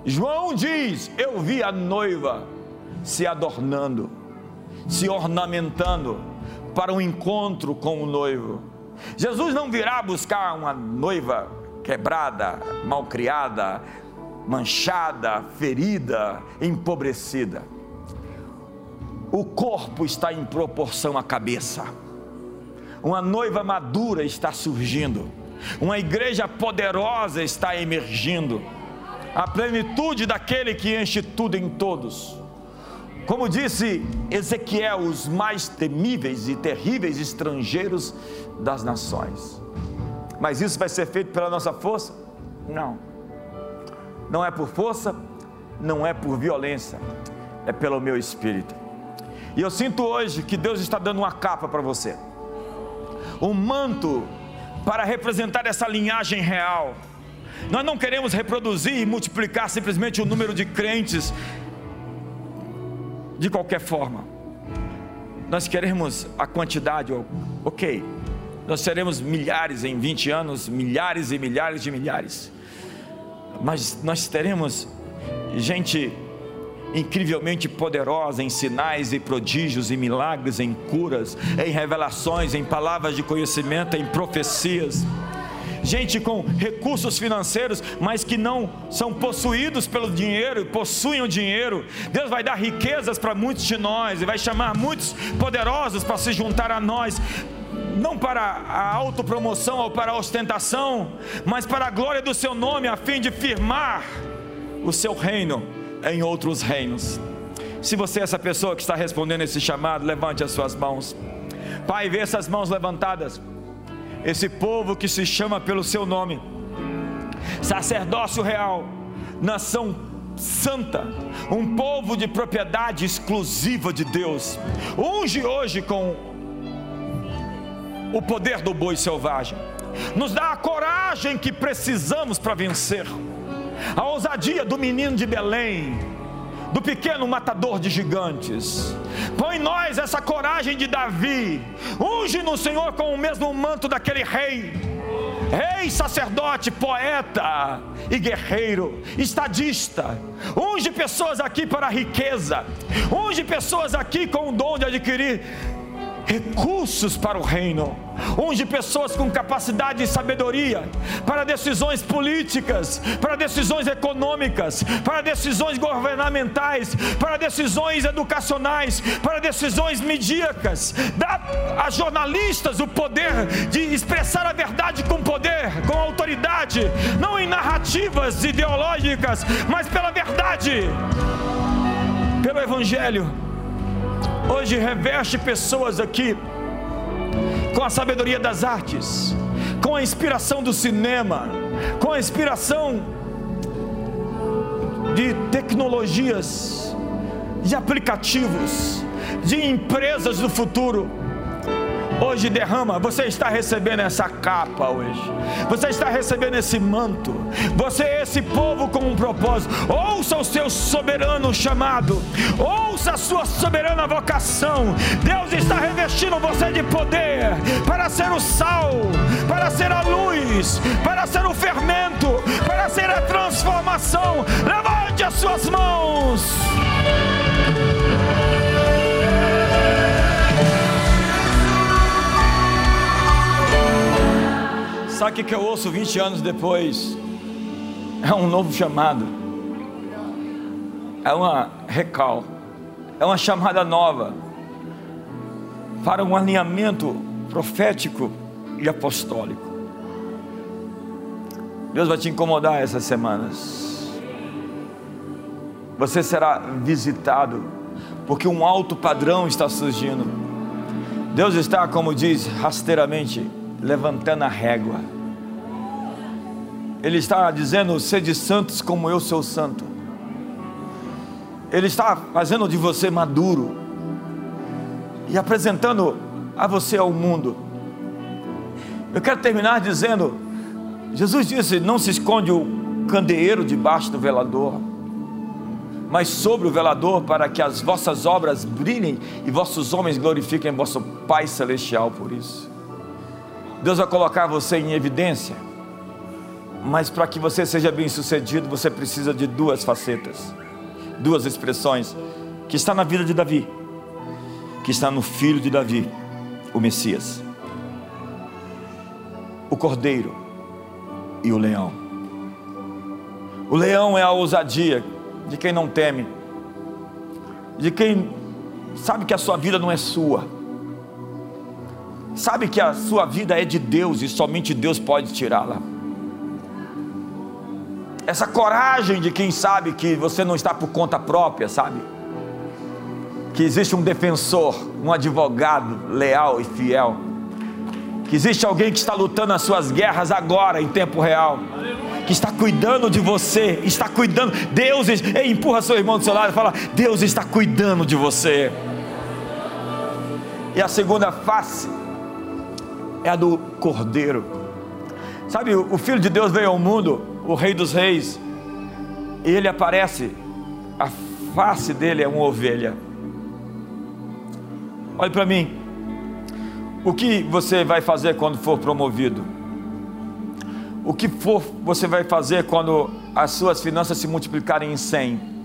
João diz: Eu vi a noiva se adornando, se ornamentando para um encontro com o noivo. Jesus não virá buscar uma noiva quebrada, malcriada, manchada, ferida, empobrecida. O corpo está em proporção à cabeça. Uma noiva madura está surgindo. Uma igreja poderosa está emergindo. A plenitude daquele que enche tudo em todos. Como disse Ezequiel, os mais temíveis e terríveis estrangeiros das nações. Mas isso vai ser feito pela nossa força? Não. Não é por força, não é por violência, é pelo meu espírito. E eu sinto hoje que Deus está dando uma capa para você, um manto para representar essa linhagem real. Nós não queremos reproduzir e multiplicar simplesmente o número de crentes de qualquer forma. Nós queremos a quantidade, ok, nós seremos milhares em 20 anos, milhares e milhares de milhares. Mas nós teremos gente incrivelmente poderosa em sinais e prodígios, em milagres, em curas, em revelações, em palavras de conhecimento, em profecias. Gente com recursos financeiros, mas que não são possuídos pelo dinheiro e possuem o dinheiro. Deus vai dar riquezas para muitos de nós e vai chamar muitos poderosos para se juntar a nós não para a autopromoção ou para a ostentação, mas para a glória do seu nome, a fim de firmar o seu reino em outros reinos. Se você é essa pessoa que está respondendo esse chamado, levante as suas mãos. Pai, vê essas mãos levantadas. Esse povo que se chama pelo seu nome, sacerdócio real, nação santa, um povo de propriedade exclusiva de Deus. Unge hoje com o poder do boi selvagem, nos dá a coragem que precisamos para vencer, a ousadia do menino de Belém, do pequeno matador de gigantes. Põe em nós essa coragem de Davi, unge no Senhor com o mesmo manto daquele rei. Rei, sacerdote, poeta e guerreiro, estadista, unge pessoas aqui para a riqueza, unge pessoas aqui com o dom de adquirir recursos para o reino, onde pessoas com capacidade e sabedoria para decisões políticas, para decisões econômicas, para decisões governamentais, para decisões educacionais, para decisões midíacas, dá a jornalistas o poder de expressar a verdade com poder, com autoridade, não em narrativas ideológicas, mas pela verdade, pelo Evangelho hoje reveste pessoas aqui com a sabedoria das artes, com a inspiração do cinema, com a inspiração de tecnologias, de aplicativos, de empresas do futuro hoje derrama. Você está recebendo essa capa hoje. Você está recebendo esse manto. Você é esse povo com um propósito. Ouça o seu soberano chamado. Ouça a sua soberana vocação. Deus está revestindo você de poder para ser o sal, para ser a luz, para ser o fermento, para ser a transformação. Levante as suas mãos. Sabe o que eu ouço 20 anos depois? É um novo chamado, é uma recal, é uma chamada nova para um alinhamento profético e apostólico. Deus vai te incomodar essas semanas. Você será visitado, porque um alto padrão está surgindo. Deus está, como diz rasteiramente, levantando a régua. Ele está dizendo: sede santos como eu sou santo. Ele está fazendo de você maduro e apresentando a você ao mundo. Eu quero terminar dizendo: Jesus disse: não se esconde o candeeiro debaixo do velador, mas sobre o velador, para que as vossas obras brilhem e vossos homens glorifiquem vosso Pai Celestial por isso. Deus vai colocar você em evidência, mas para que você seja bem sucedido, você precisa de duas facetas, duas expressões, que está na vida de Davi, que está no filho de Davi, o Messias, o cordeiro e o leão. O leão é a ousadia de quem não teme, de quem sabe que a sua vida não é sua sabe que a sua vida é de Deus e somente Deus pode tirá-la. Essa coragem de quem sabe que você não está por conta própria, sabe? Que existe um defensor, um advogado leal e fiel. Que existe alguém que está lutando as suas guerras agora, em tempo real. Que está cuidando de você, está cuidando. Deus, ei, empurra seu irmão do seu lado e fala: Deus está cuidando de você. E a segunda face é a do Cordeiro. Sabe, o Filho de Deus veio ao mundo, o Rei dos Reis, e ele aparece, a face dele é uma ovelha. Olhe para mim, o que você vai fazer quando for promovido? O que for você vai fazer quando as suas finanças se multiplicarem em 100?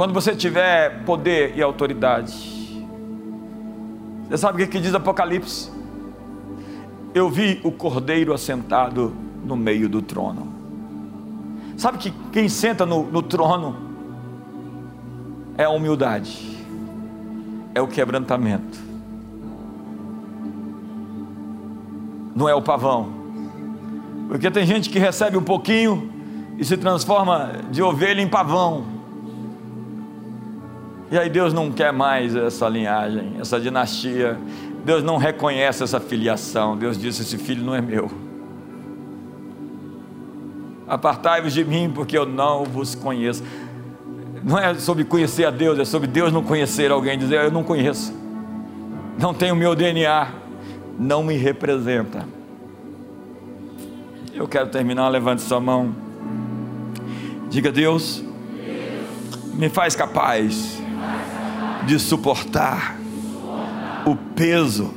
quando você tiver poder e autoridade. Você sabe o que, que diz Apocalipse? Eu vi o cordeiro assentado no meio do trono. Sabe que quem senta no, no trono é a humildade, é o quebrantamento, não é o pavão. Porque tem gente que recebe um pouquinho e se transforma de ovelha em pavão. E aí Deus não quer mais essa linhagem, essa dinastia. Deus não reconhece essa filiação. Deus disse: esse filho não é meu. Apartai-vos de mim, porque eu não vos conheço. Não é sobre conhecer a Deus, é sobre Deus não conhecer alguém, dizer eu não conheço, não tenho meu DNA, não me representa. Eu quero terminar, levante sua mão. Diga, Deus, me faz capaz de suportar o peso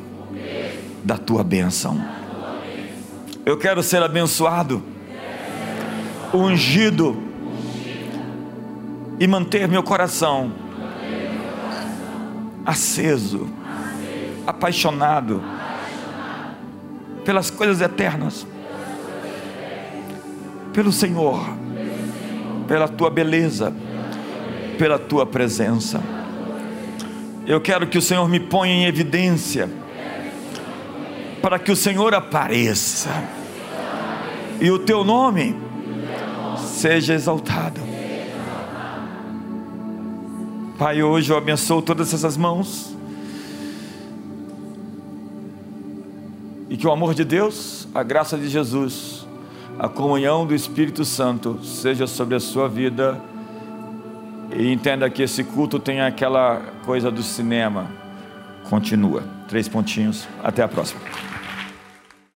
da tua bênção. Eu quero ser abençoado, ungido e manter meu coração aceso, apaixonado pelas coisas eternas, pelo Senhor pela tua beleza, pela tua presença. Eu quero que o Senhor me ponha em evidência, para que o Senhor apareça e o teu nome seja exaltado. Pai, hoje eu abençoo todas essas mãos. E que o amor de Deus, a graça de Jesus, a comunhão do Espírito Santo seja sobre a sua vida. E entenda que esse culto tem aquela coisa do cinema. Continua. Três pontinhos. Até a próxima.